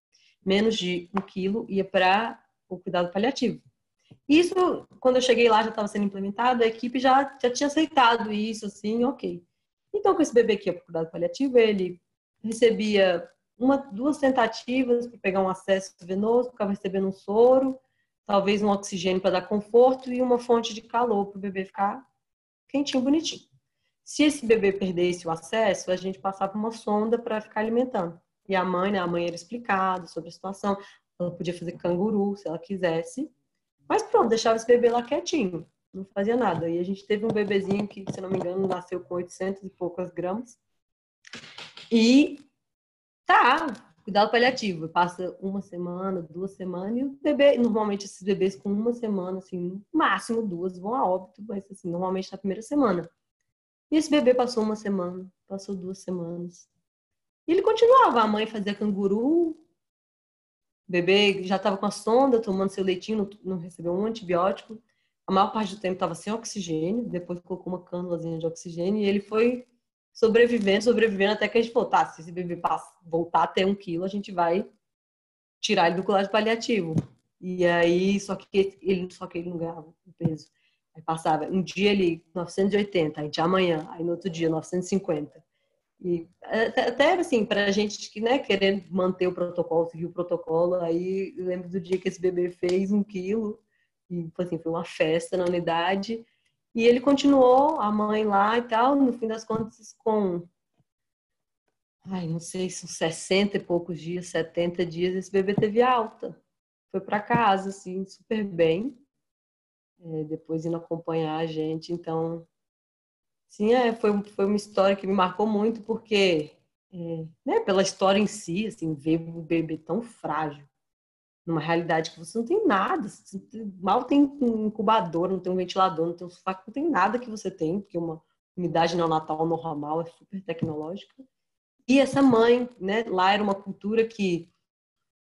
menos de um quilo ia para o cuidado paliativo. Isso, quando eu cheguei lá, já estava sendo implementado, a equipe já, já tinha aceitado isso, assim, ok. Então, com esse bebê que ia para o cuidado paliativo, ele recebia uma, duas tentativas para pegar um acesso venoso, ficava recebendo um soro, talvez um oxigênio para dar conforto e uma fonte de calor para o bebê ficar quentinho, bonitinho. Se esse bebê perdesse o acesso, a gente passava uma sonda para ficar alimentando. E a mãe, né, a mãe era explicado sobre a situação. Ela podia fazer canguru se ela quisesse. Mas pronto, deixava esse bebê lá quietinho. Não fazia nada. E a gente teve um bebezinho que, se não me engano, nasceu com 800 e poucas gramas. E tá, cuidado paliativo. Passa uma semana, duas semanas, e o bebê, normalmente esses bebês com uma semana, assim, no máximo duas, vão a óbito, mas assim, normalmente na primeira semana. E esse bebê passou uma semana, passou duas semanas, e ele continuava. A mãe fazia canguru, o bebê já estava com a sonda, tomando seu leitinho, não, recebeu um antibiótico. A maior parte do tempo estava sem oxigênio, depois colocou uma cânulazinha de oxigênio e ele foi sobrevivendo, sobrevivendo até que a gente falou, tá, se esse bebê voltar a ter um quilo, a gente vai tirar ele do colégio paliativo. E aí, só que ele, só que ele não ganhava o peso. Aí passava, um dia ele 980, aí de amanhã, aí no outro dia 950. E até assim, para a gente que né, querendo manter o protocolo, seguir o protocolo, aí lembro do dia que esse bebê fez um quilo, e assim, foi uma festa na unidade, e ele continuou, a mãe lá e tal, no fim das contas, com, ai, não sei, são 60 e poucos dias, 70 dias, esse bebê teve alta. Foi para casa, assim, super bem. É, depois indo acompanhar a gente, então Sim, é, foi, foi uma história que me marcou muito, porque, é, né, pela história em si, assim, ver o bebê tão frágil, numa realidade que você não tem nada, mal tem um incubador, não tem um ventilador, não tem um sofá, não tem nada que você tem, porque uma unidade neonatal normal é super tecnológica. E essa mãe, né, lá era uma cultura que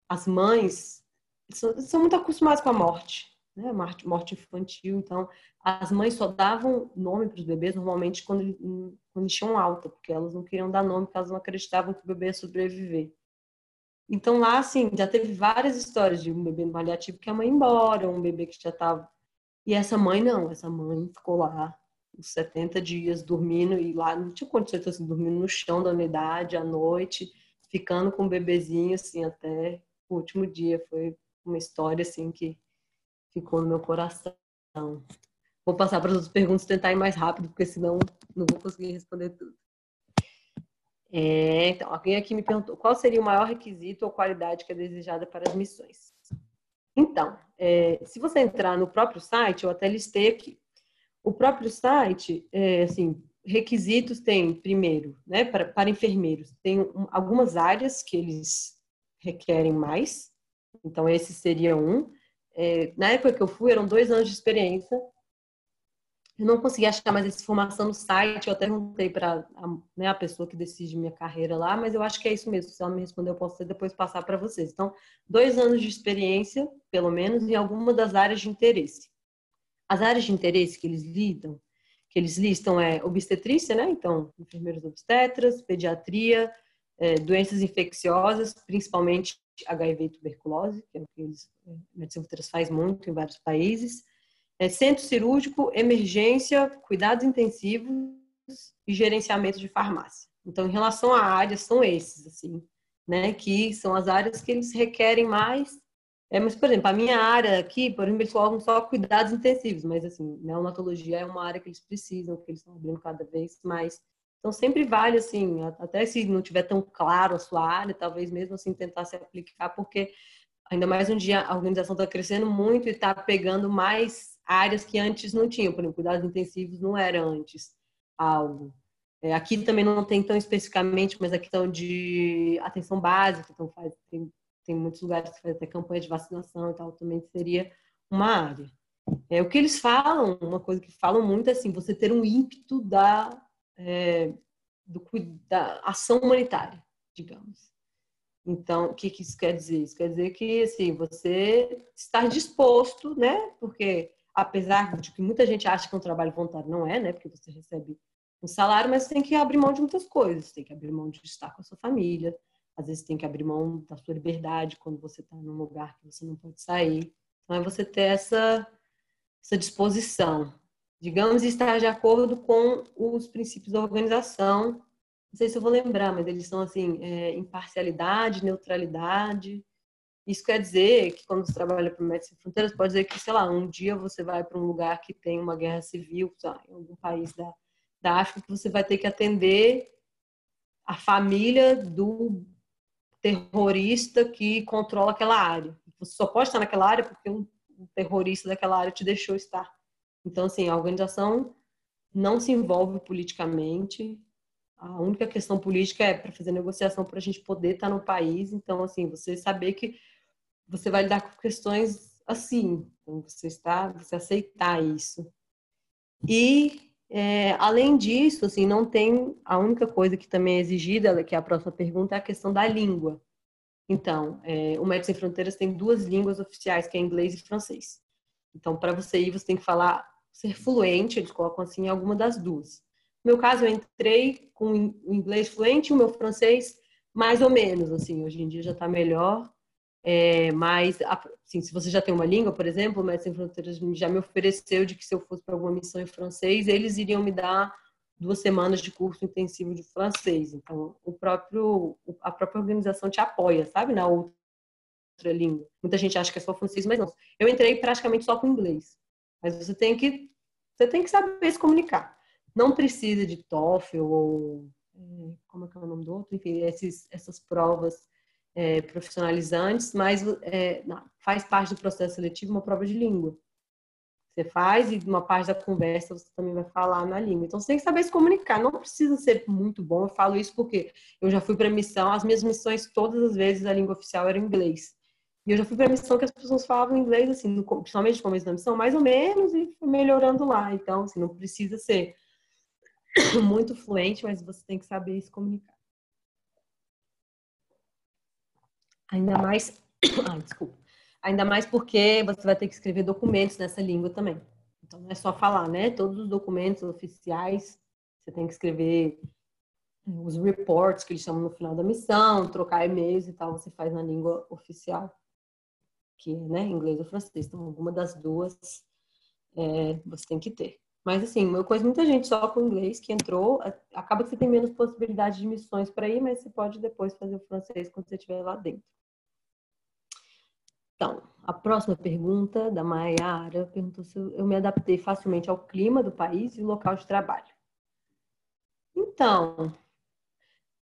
as mães são, são muito acostumadas com a morte, né, morte infantil, então as mães só davam nome para os bebês normalmente quando, quando tinham alta, porque elas não queriam dar nome porque elas não acreditavam que o bebê ia sobreviver. Então lá, assim, já teve várias histórias de um bebê no paliativo que a mãe ia embora, um bebê que já estava... E essa mãe não, essa mãe ficou lá uns 70 dias dormindo e lá não tinha condições assim, dormindo no chão da unidade à noite, ficando com o bebezinho assim até o último dia. Foi uma história assim que ficou no meu coração. Vou passar para as outras perguntas tentar ir mais rápido, porque senão não vou conseguir responder tudo. É, então, alguém aqui me perguntou qual seria o maior requisito ou qualidade que é desejada para as missões. Então, é, se você entrar no próprio site, eu até listei aqui. O próprio site, é, assim, requisitos tem, primeiro, né, para, para enfermeiros, tem um, algumas áreas que eles requerem mais. Então, esse seria um. É, na época que eu fui, eram dois anos de experiência. Eu não consegui achar mais essa informação no site. Eu até perguntei para a, né, a pessoa que decide minha carreira lá, mas eu acho que é isso mesmo. Se ela me responder, eu posso depois passar para vocês. Então, dois anos de experiência, pelo menos, em alguma das áreas de interesse. As áreas de interesse que eles lidam, que eles listam é obstetrícia, né? Então, enfermeiros obstetras, pediatria, é, doenças infecciosas, principalmente HIV e tuberculose, que é o que eles, a medicina futuras faz muito em vários países. É, centro cirúrgico, emergência, cuidados intensivos e gerenciamento de farmácia. Então, em relação à área, são esses, assim, né, que são as áreas que eles requerem mais. É, mas, por exemplo, a minha área aqui, por exemplo, eles colocam só cuidados intensivos, mas, assim, neonatologia é uma área que eles precisam, que eles estão abrindo cada vez mais Então sempre vale assim, até se não tiver tão claro a sua área, talvez mesmo assim tentar se aplicar, porque ainda mais um dia a organização está crescendo muito e está pegando mais áreas que antes não tinham. Por exemplo, cuidados intensivos não era antes algo. É, aqui também não tem tão especificamente, mas a questão de atenção básica, então faz, tem, tem muitos lugares que fazem até campanha de vacinação e tal, também seria uma área. É, o que eles falam, uma coisa que falam muito é assim, você ter um ímpeto da, é, do, da ação humanitária, digamos. Então, o que, que isso quer dizer? Isso quer dizer que, assim, você estar disposto, né? Porque, apesar de que muita gente acha que é um trabalho voluntário, não é, né? Porque você recebe um salário, mas você tem que abrir mão de muitas coisas. Você tem que abrir mão de estar com a sua família. Às vezes tem que abrir mão da sua liberdade quando você está num lugar que você não pode sair. Então, é você ter essa, essa disposição. Digamos, estar de acordo com os princípios da organização. Não sei se eu vou lembrar, mas eles são assim, é, imparcialidade, neutralidade. Isso quer dizer que quando você trabalha para o Médicos Sem Fronteiras, pode dizer que, sei lá, um dia você vai para um lugar que tem uma guerra civil, em algum país da, da África, que você vai ter que atender a família do terrorista que controla aquela área. Você só pode estar naquela área porque um terrorista daquela área te deixou estar. Então, assim, a organização não se envolve politicamente. A única questão política é para fazer negociação para a gente poder estar no país. Então, assim, você saber que você vai lidar com questões assim. Então, você está, você aceitar isso. E é, além disso, assim, não tem a única coisa que também é exigida, que é a próxima pergunta, é a questão da língua. Então, é, o Médicos Sem Fronteiras tem duas línguas oficiais, que é inglês e francês. Então, para você ir, você tem que falar, ser fluente, eles colocam assim, em alguma das duas. No meu caso, eu entrei com o inglês fluente o meu francês mais ou menos, assim, hoje em dia já está melhor, é, mas, assim, se você já tem uma língua, por exemplo, o Médicos Sem Fronteiras já me ofereceu de que se eu fosse para alguma missão em francês, eles iriam me dar duas semanas de curso intensivo de francês. Então, o próprio, a própria organização te apoia, sabe, na outra língua. Muita gente acha que é só francês, mas não. Eu entrei praticamente só com inglês. Mas você tem que, você tem que saber se comunicar. Não precisa de TOEFL ou é, como é que é o nome do outro? Enfim, esses, essas provas é, profissionalizantes, mas é, faz parte do processo seletivo uma prova de língua. Você faz e uma parte da conversa você também vai falar na língua. Então você tem que saber se comunicar. Não precisa ser muito bom. Eu falo isso porque eu já fui para missão. As minhas missões todas as vezes a língua oficial era inglês. E eu já fui para missão que as pessoas falavam inglês assim, no, principalmente no começo da missão, mais ou menos e fui melhorando lá. Então assim, não precisa ser muito fluente, mas você tem que saber se comunicar. Ainda mais. Ai, desculpa. Ainda mais porque você vai ter que escrever documentos nessa língua também. Então não é só falar, né? Todos os documentos oficiais, você tem que escrever os reports que eles chamam no final da missão, trocar e-mails e tal, você faz na língua oficial, que é né, inglês ou francês. Então, alguma das duas é, você tem que ter. Mas assim, eu conheço muita gente só com inglês que entrou, acaba que você tem menos possibilidade de missões para ir, mas você pode depois fazer o francês quando você estiver lá dentro. Então, a próxima pergunta da Maiara perguntou se eu me adaptei facilmente ao clima do país e local de trabalho. Então,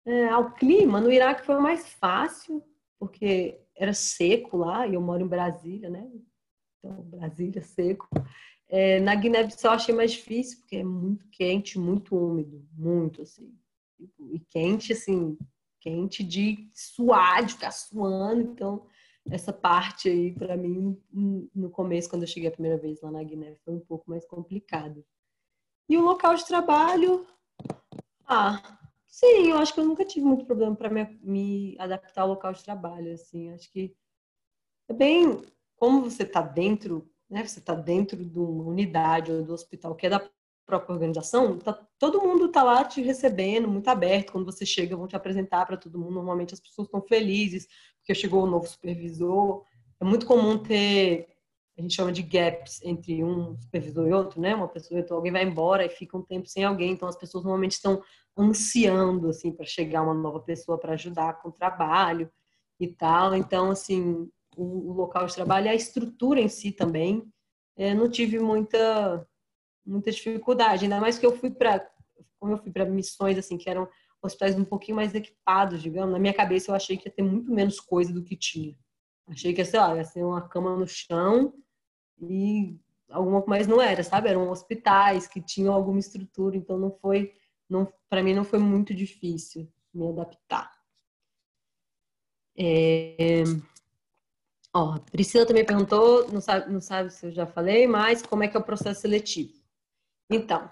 é, ao clima, no Iraque foi mais fácil, porque era seco lá, e eu moro em Brasília, né? Então, Brasília seco. É, na Guiné-Bissau achei mais difícil, porque é muito quente, muito úmido, muito assim. E quente, assim, quente de suar, de ficar suando, então essa parte aí, para mim, no começo, quando eu cheguei a primeira vez lá na Guiné, foi um pouco mais complicado. E o local de trabalho, ah, sim, eu acho que eu nunca tive muito problema para me, me, adaptar ao local de trabalho, assim, acho que é bem, como você está dentro, né, você está dentro de uma unidade ou do hospital que é da própria organização, tá, todo mundo está lá te recebendo, muito aberto. Quando você chega, vão te apresentar para todo mundo. Normalmente as pessoas estão felizes porque chegou o novo supervisor. É muito comum ter, a gente chama de gaps entre um supervisor e outro, né? Uma pessoa, então alguém vai embora e fica um tempo sem alguém. Então as pessoas normalmente estão ansiando assim para chegar uma nova pessoa para ajudar com o trabalho e tal. Então assim, o, o local de trabalho, a estrutura em si também, é, não tive muita muita dificuldade, ainda mais que eu fui para como eu fui para missões assim que eram hospitais um pouquinho mais equipados, digamos, na minha cabeça eu achei que ia ter muito menos coisa do que tinha. Achei que ia ser, ó, ia ser uma cama no chão e alguma, mas não era, sabe? Eram hospitais que tinham alguma estrutura, então não foi, não, para mim não foi muito difícil me adaptar. É... Ó, Priscila também perguntou, não sabe, não sabe se eu já falei, mas como é que é o processo seletivo? Então,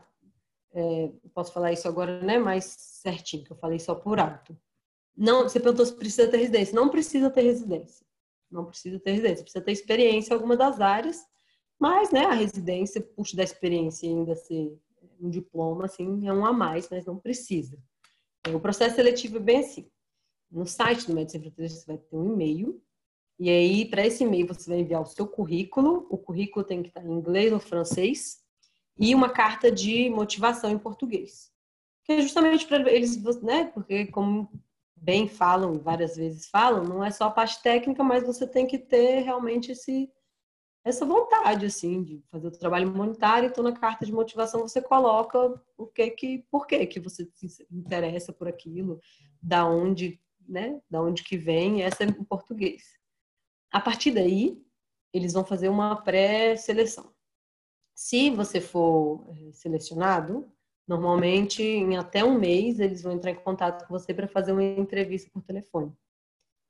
é, posso falar isso agora, né? Mais certinho, que eu falei só por alto. Não, você perguntou se precisa ter residência. Não precisa ter residência. Não precisa ter residência. Precisa ter experiência em alguma das áreas, mas, né? A residência, puxa da experiência ainda ser um diploma, assim, é um a mais, mas não precisa. O processo seletivo é bem assim. No site do Médicos Sem você vai ter um e-mail e aí, para esse e-mail, você vai enviar o seu currículo. O currículo tem que estar em inglês ou francês e uma carta de motivação em português. Que é justamente para eles, né? Porque, como bem falam, várias vezes falam, não é só a parte técnica, mas você tem que ter realmente esse, essa vontade, assim, de fazer o trabalho humanitário. Então, na carta de motivação, você coloca o que que, por que que você se interessa por aquilo, da onde, né? Da onde que vem, essa é em português. A partir daí, eles vão fazer uma pré-seleção. Se você for eh, selecionado, normalmente em até um mês eles vão entrar em contato com você para fazer uma entrevista por telefone.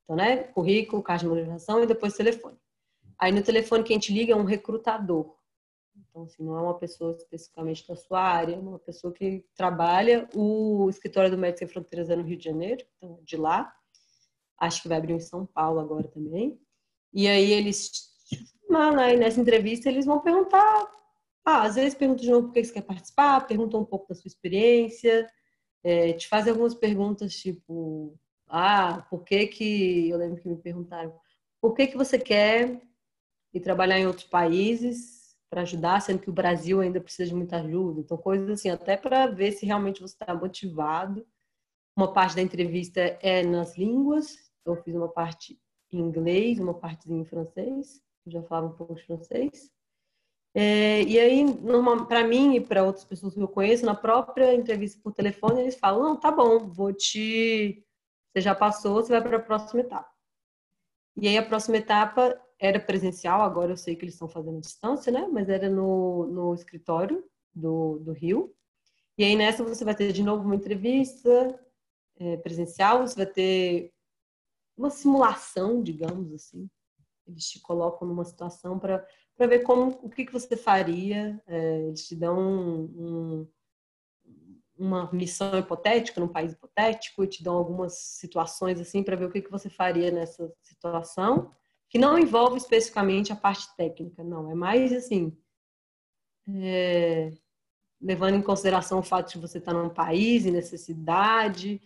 Então, né? Currículo, carta de motivação e depois telefone. Aí no telefone quem te liga é um recrutador. Então, assim, não é uma pessoa especificamente da sua área, é uma pessoa que trabalha. O escritório do Médicos Sem Fronteiras é no Rio de Janeiro, então de lá. Acho que vai abrir em São Paulo agora também. E aí eles, mano, aí nessa entrevista eles vão perguntar, ah, às vezes perguntam de novo por que você quer participar, perguntam um pouco da sua experiência, é, te fazem algumas perguntas tipo, ah, por que que, eu lembro que me perguntaram, por que que você quer ir trabalhar em outros países para ajudar, sendo que o Brasil ainda precisa de muita ajuda. Então, coisas assim, até para ver se realmente você está motivado. Uma parte da entrevista é nas línguas, eu fiz uma parte em inglês, uma partezinha em francês, eu já falava um pouco de francês. É, e aí, para mim e para outras pessoas que eu conheço, na própria entrevista por telefone, eles falam: não, tá bom, vou te. Você já passou, você vai para a próxima etapa. E aí, a próxima etapa era presencial, agora eu sei que eles estão fazendo distância, né? Mas era no, no escritório do, do Rio. E aí, nessa, você vai ter de novo uma entrevista é, presencial, você vai ter uma simulação, digamos assim. Eles te colocam numa situação para ver como o que, que você faria. É, eles te dão um, um, uma missão hipotética num país hipotético e te dão algumas situações assim para ver o que, que você faria nessa situação, que não envolve especificamente a parte técnica, não. É mais assim. É, levando em consideração o fato de você estar num país em necessidade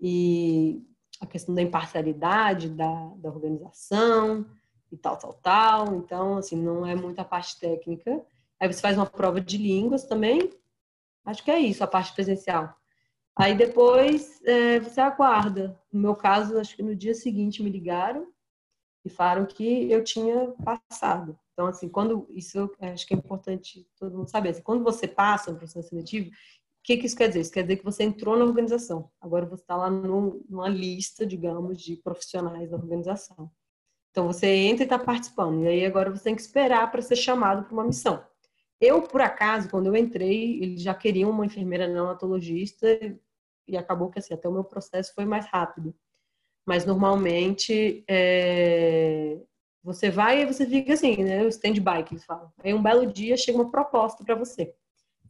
e a questão da imparcialidade da, da organização e tal, tal, tal. Então, assim, não é muita parte técnica. Aí você faz uma prova de línguas também. Acho que é isso, a parte presencial. Aí depois é, você aguarda. No meu caso, acho que no dia seguinte me ligaram e falaram que eu tinha passado. Então, assim, quando isso acho que é importante todo mundo saber. Assim, quando você passa no processo seletivo, o que, que isso quer dizer? Isso quer dizer que você entrou na organização. Agora você está lá numa lista, digamos, de profissionais da organização. Então você entra e está participando. E aí agora você tem que esperar para ser chamado para uma missão. Eu, por acaso, quando eu entrei, eles já queriam uma enfermeira neonatologista e acabou que assim, até o meu processo foi mais rápido. Mas normalmente é... você vai e você fica assim, né? O stand-by que eles falam. Aí um belo dia chega uma proposta para você.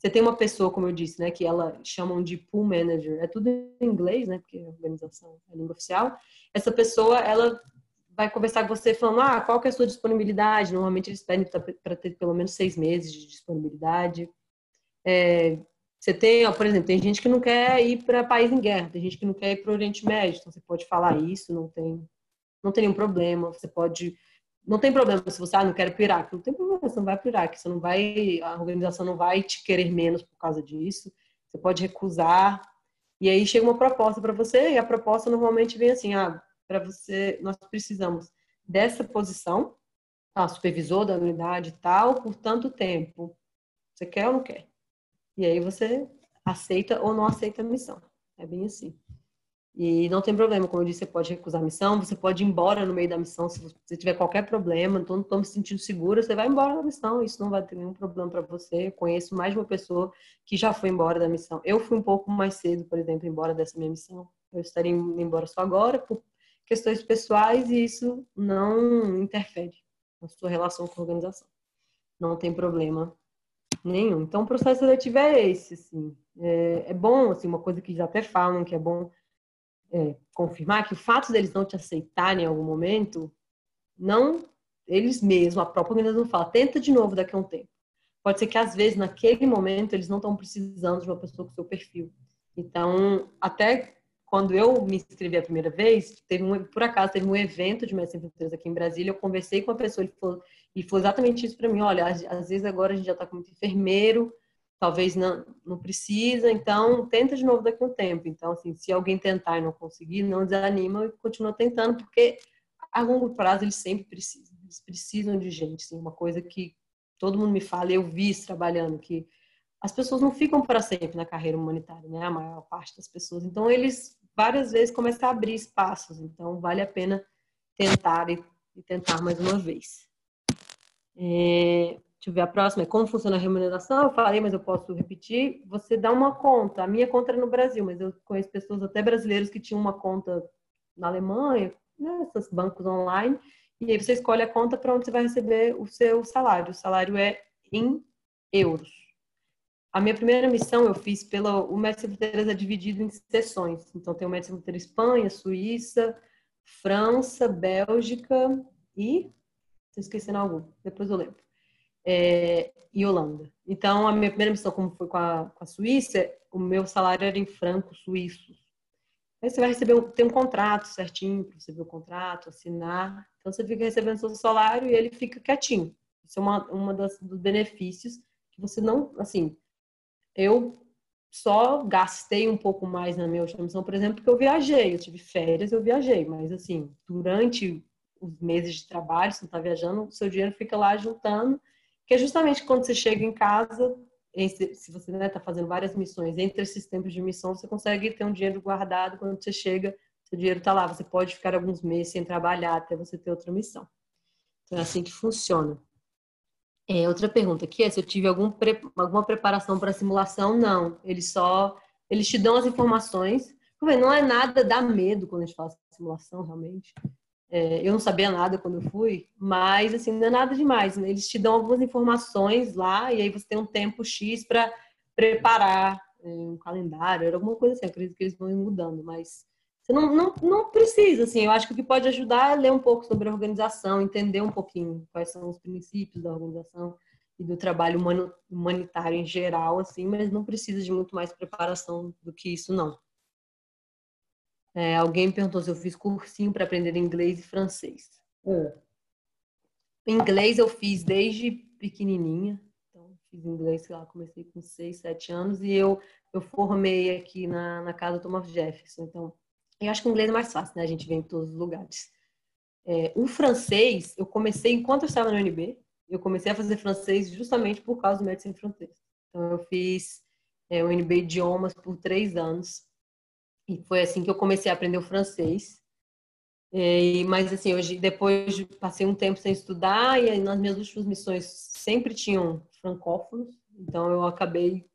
Você tem uma pessoa, como eu disse, né, que ela chamam de pool manager, é tudo em inglês, né, porque a organização é língua oficial. Essa pessoa, ela vai conversar com você falando, ah, qual que é a sua disponibilidade? Normalmente eles pedem para ter pelo menos seis meses de disponibilidade. É, você tem, ó, por exemplo, tem gente que não quer ir para país em guerra, tem gente que não quer ir para o Oriente Médio, então você pode falar isso, não tem, não tem nenhum problema. Você pode não tem problema se você ah, não quer pirar, não tem problema, você não vai pirar, que você não vai, a organização não vai te querer menos por causa disso. Você pode recusar. E aí chega uma proposta para você e a proposta normalmente vem assim, ah, para você, nós precisamos dessa posição, tá, supervisor da unidade tal, por tanto tempo. Você quer ou não quer? E aí você aceita ou não aceita a missão. É bem assim. E não tem problema, como eu disse, você pode recusar a missão, você pode ir embora no meio da missão se você tiver qualquer problema, então não estou me sentindo segura, você vai embora da missão, isso não vai ter nenhum problema para você. Eu conheço mais de uma pessoa que já foi embora da missão. Eu fui um pouco mais cedo, por exemplo, embora dessa minha missão. Eu estaria indo embora só agora por questões pessoais e isso não interfere na sua relação com a organização. Não tem problema nenhum. Então, o processo seletivo é esse, assim. É, é bom, assim, uma coisa que eles até falam que é bom é, confirmar que o fato deles não te aceitarem em algum momento, não eles mesmos, a própria organização fala, tenta de novo daqui a um tempo. Pode ser que às vezes naquele momento eles não estão precisando de uma pessoa com seu perfil. Então, até quando eu me inscrevi a primeira vez, teve um, por acaso teve um evento de Mestre Fronteiras aqui em Brasília, eu conversei com a pessoa, ele falou, e exatamente isso para mim, olha, às, às, vezes agora a gente já está com muito enfermeiro, talvez não, não precisa, então tenta de novo daqui a um tempo. Então, assim, se alguém tentar e não conseguir, não desanima e continua tentando, porque a longo prazo eles sempre precisam. Eles precisam de gente, assim, uma coisa que todo mundo me fala, eu vi isso trabalhando, que as pessoas não ficam para sempre na carreira humanitária, né? A maior parte das pessoas. Então, eles várias vezes começam a abrir espaços. Então, vale a pena tentar e, e tentar mais uma vez. É, Deixa eu ver a próxima. É como funciona a remuneração? Eu falei, mas eu posso repetir. Você dá uma conta. A minha conta era no Brasil, mas eu conheço pessoas até brasileiros que tinham uma conta na Alemanha, né, bancos online. E aí você escolhe a conta para onde você vai receber o seu salário. O salário é em euros. A minha primeira missão eu fiz pela. O Mestre Fronteiras é dividido em seções. Então tem o Mestre Fronteira Espanha, Suíça, França, Bélgica e. Estou esquecendo algum, depois eu lembro é, e Holanda. Então, a minha primeira missão, como foi com a, com a Suíça, o meu salário era em francos suíços. Aí você vai receber um, tem um contrato certinho para você ver o contrato, assinar. Então você fica recebendo seu salário e ele fica quietinho. Isso é uma, uma das, dos benefícios que você não, assim, eu só gastei um pouco mais na minha última missão, por exemplo, porque eu viajei, eu tive férias, eu viajei, mas assim, durante os meses de trabalho, você não está viajando, o seu dinheiro fica lá juntando que é justamente quando você chega em casa, se você está né, fazendo várias missões, entre esses tempos de missão, você consegue ter um dinheiro guardado quando você chega, seu dinheiro está lá. Você pode ficar alguns meses sem trabalhar até você ter outra missão. Então é assim que funciona. É, outra pergunta aqui é se eu tive algum pre... alguma preparação para simulação. Não, eles só eles te dão as informações. Não é nada, dá medo quando a gente fala simulação, realmente. É, eu não sabia nada quando eu fui, mas assim, não é nada demais. Né? Eles te dão algumas informações lá e aí você tem um tempo X para preparar é, um calendário, alguma coisa assim. Eu acredito que eles vão mudando, mas você não, não, não precisa, assim. Eu acho que o que pode ajudar é ler um pouco sobre a organização, entender um pouquinho quais são os princípios da organização e do trabalho humanitário em geral, assim, mas não precisa de muito mais preparação do que isso, não. É, alguém perguntou se eu fiz cursinho para aprender inglês e francês. É. Inglês eu fiz desde pequenininha. Então, fiz inglês, sei lá, comecei com 6, 7 anos e eu, eu formei aqui na, na casa do Thomas Jefferson. Então, eu acho que o inglês é mais fácil, né? A gente vem em todos os lugares. É, o francês, eu comecei enquanto eu estava no UNB, eu comecei a fazer francês justamente por causa do Médicos Sem Fronteiras. Então, eu fiz é, o UNB Idiomas por três anos. E foi assim que eu comecei a aprender o francês. E, mas assim, hoje depois passei um tempo sem estudar e nas minhas últimas missões sempre tinham francófonos, então eu acabei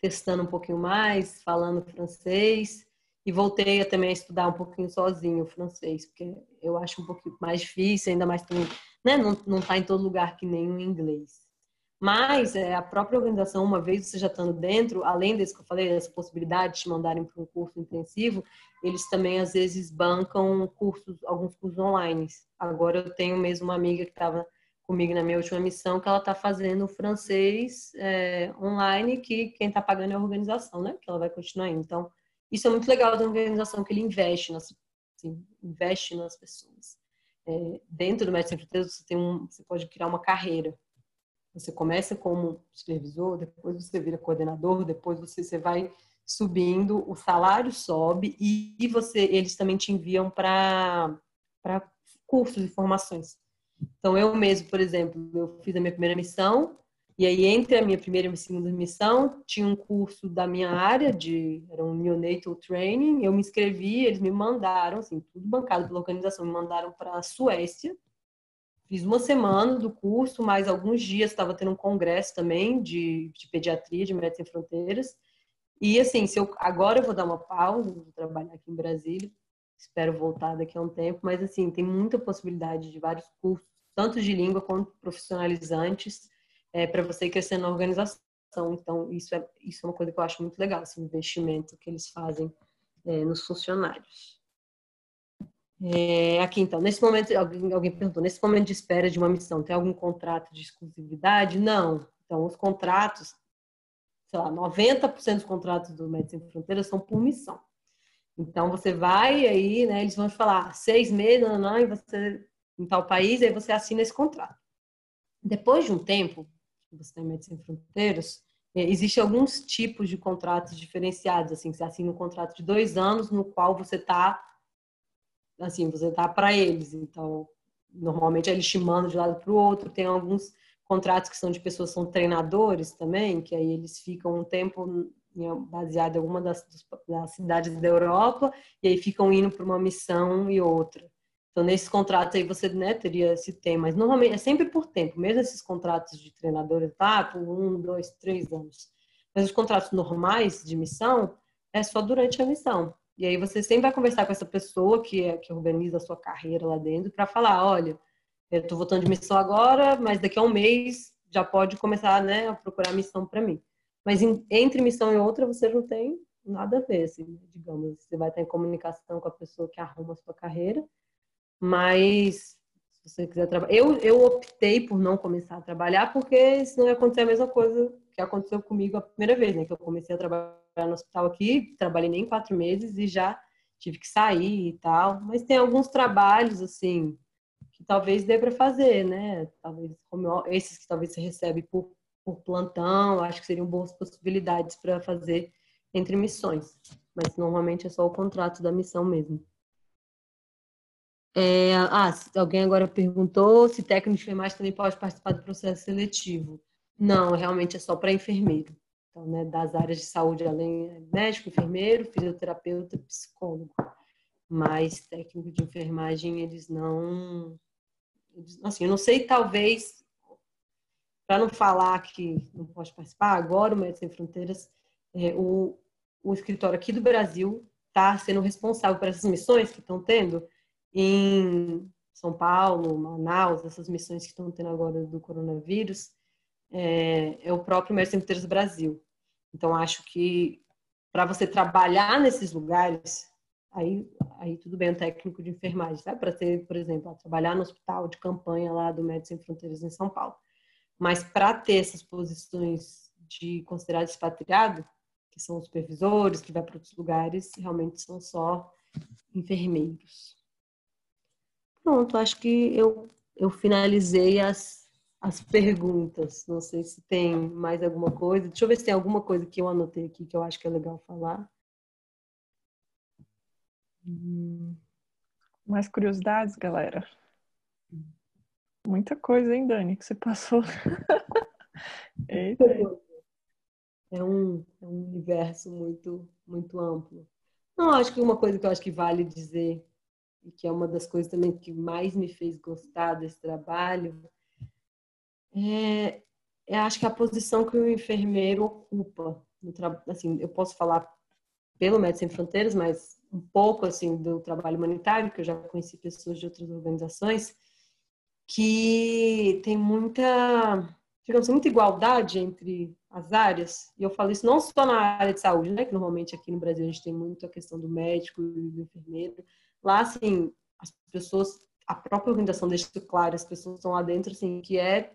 testando um pouquinho mais, falando francês e voltei a, também a estudar um pouquinho sozinho o francês, porque eu acho um pouquinho mais difícil, ainda mais que né, não, não tá em todo lugar que nem o inglês. Mas é, a própria organização, uma vez você já estando dentro, além desse que eu falei, dessa possibilidade de te mandarem para um curso intensivo, eles também às vezes bancam cursos, alguns cursos online. Agora eu tenho mesmo uma amiga que estava comigo na minha última missão, que ela está fazendo francês é, online, que quem está pagando é a organização, né? Que ela vai continuar indo. Então, isso é muito legal da organização, que ele investe nas, assim, investe nas pessoas. É, dentro do Médico Sem Fronteiras, você, tem um, você pode criar uma carreira. Você começa como supervisor, depois você vira coordenador, depois você, você vai subindo, o salário sobe e você eles também te enviam para cursos e formações. Então eu mesmo, por exemplo, eu fiz a minha primeira missão E aí, entre a minha primeira e minha segunda missão, tinha um curso da minha área, de, era um neonatal training. Eu me inscrevi, eles me mandaram, assim, tudo bancado pela organização, me mandaram para a Suécia. Fiz uma semana do curso, mais alguns dias estava tendo um congresso também de, de pediatria, de Médicos Sem Fronteiras. E assim, se eu, agora eu vou dar uma pausa, vou trabalhar aqui em Brasília, espero voltar daqui a um tempo, mas assim, tem muita possibilidade de vários cursos, tanto de língua quanto profissionalizantes é, para você crescer na organização. Então, isso é, isso é uma coisa que eu acho muito legal, esse investimento que eles fazem é, nos funcionários. É, aqui, então, nesse momento, alguém, alguém perguntou, nesse momento de espera de uma missão, tem algum contrato de exclusividade? Não. Então, os contratos, sei lá, 90% dos contratos do Médicos Sem Fronteiras são por missão. Então, você vai aí, né, eles vão te falar seis meses, não, não, e você em tal país, aí você assina esse contrato. Depois de um tempo, você tem Médicos Sem Fronteiras, é, existem alguns tipos de contratos diferenciados, assim, você assina um contrato de dois anos no qual você está, assim, você está para eles. Então, normalmente eles te mandam de lado para o outro. Tem alguns contratos que são de pessoas que são treinadores também, que aí eles ficam um tempo baseado em alguma das, das cidades da Europa e aí ficam indo para uma missão e outra. Então, nesses contratos aí você né, teria esse tempo, mas normalmente é sempre por tempo, mesmo esses contratos de treinadores, tá? Por um, dois, três anos. Mas os contratos normais de missão é só durante a missão. E aí você sempre vai conversar com essa pessoa que, é, que organiza a sua carreira lá dentro para falar, olha, eu estou voltando de missão agora, mas daqui a um mês já pode começar né, a procurar missão para mim. Mas em, entre missão e outra você não tem nada a ver, assim, digamos. Você vai estar em comunicação com a pessoa que arruma a sua carreira mas se você quiser trabalhar. Eu, eu optei por não começar a trabalhar, porque senão ia acontecer a mesma coisa que aconteceu comigo a primeira vez, né? Que eu comecei a trabalhar no hospital aqui, trabalhei nem quatro meses e já tive que sair e tal. Mas tem alguns trabalhos, assim, que talvez dê para fazer, né? Talvez esses que talvez você recebe por, por plantão, acho que seriam boas possibilidades para fazer entre missões. Mas normalmente é só o contrato da missão mesmo. É, ah, alguém agora perguntou se técnico de enfermagem também pode participar do processo seletivo. Não, realmente é só para enfermeiro. Então, né, das áreas de saúde, além médico, enfermeiro, fisioterapeuta, psicólogo. Mas técnico de enfermagem, eles não. assim, eu não sei, talvez, para não falar que não pode participar, agora o Médicos Sem Fronteiras, é, o, o escritório aqui do Brasil está sendo responsável por essas missões que estão tendo em São Paulo, Manaus, essas missões que estão tendo agora do coronavírus, é, é o próprio Sem Fronteiras Brasil. Então, acho que para você trabalhar nesses lugares, aí, aí tudo bem, um técnico de enfermagem, sabe? Para ter, por exemplo, trabalhar no hospital de campanha lá do Médicos Sem Fronteiras em São Paulo. Mas para ter essas posições de considerado expatriado, que são os supervisores, que vai para outros lugares, realmente são só enfermeiros. Pronto, acho que eu, eu finalizei as, as perguntas. Não sei se tem mais alguma coisa. Deixa eu ver se tem alguma coisa que eu anotei aqui que eu acho que é legal falar. Hum. Mais curiosidades, galera? Muita coisa, hein, Dani, que você passou. Eita. É um, é um universo muito, muito amplo. Não, acho que uma coisa que eu acho que vale dizer e que é uma das coisas também que mais me fez gostar desse trabalho, é, é acho que a posição que o enfermeiro ocupa. Assim, eu posso falar pelo Médicos Sem Fronteiras, mas um pouco assim do trabalho humanitário, que eu já conheci pessoas de outras organizações, que tem muita, digamos muita igualdade entre as áreas. E eu falo isso não só na área de saúde, né, que normalmente aqui no Brasil a gente tem muito a questão do médico e do enfermeiro, Lá, assim, as pessoas, a própria organização deixa claro, as pessoas estão lá dentro, assim, que é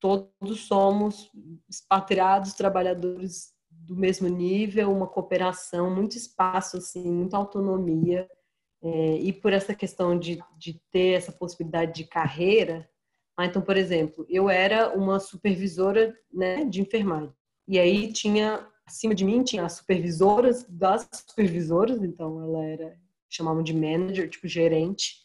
todos somos expatriados, trabalhadores do mesmo nível, uma cooperação, muito espaço, assim, muita autonomia. É, e por essa questão de, de ter essa possibilidade de carreira, ah, então, por exemplo, eu era uma supervisora né, de enfermagem. E aí tinha, acima de mim, tinha as supervisoras das supervisoras, então ela era chamavam de manager, tipo gerente,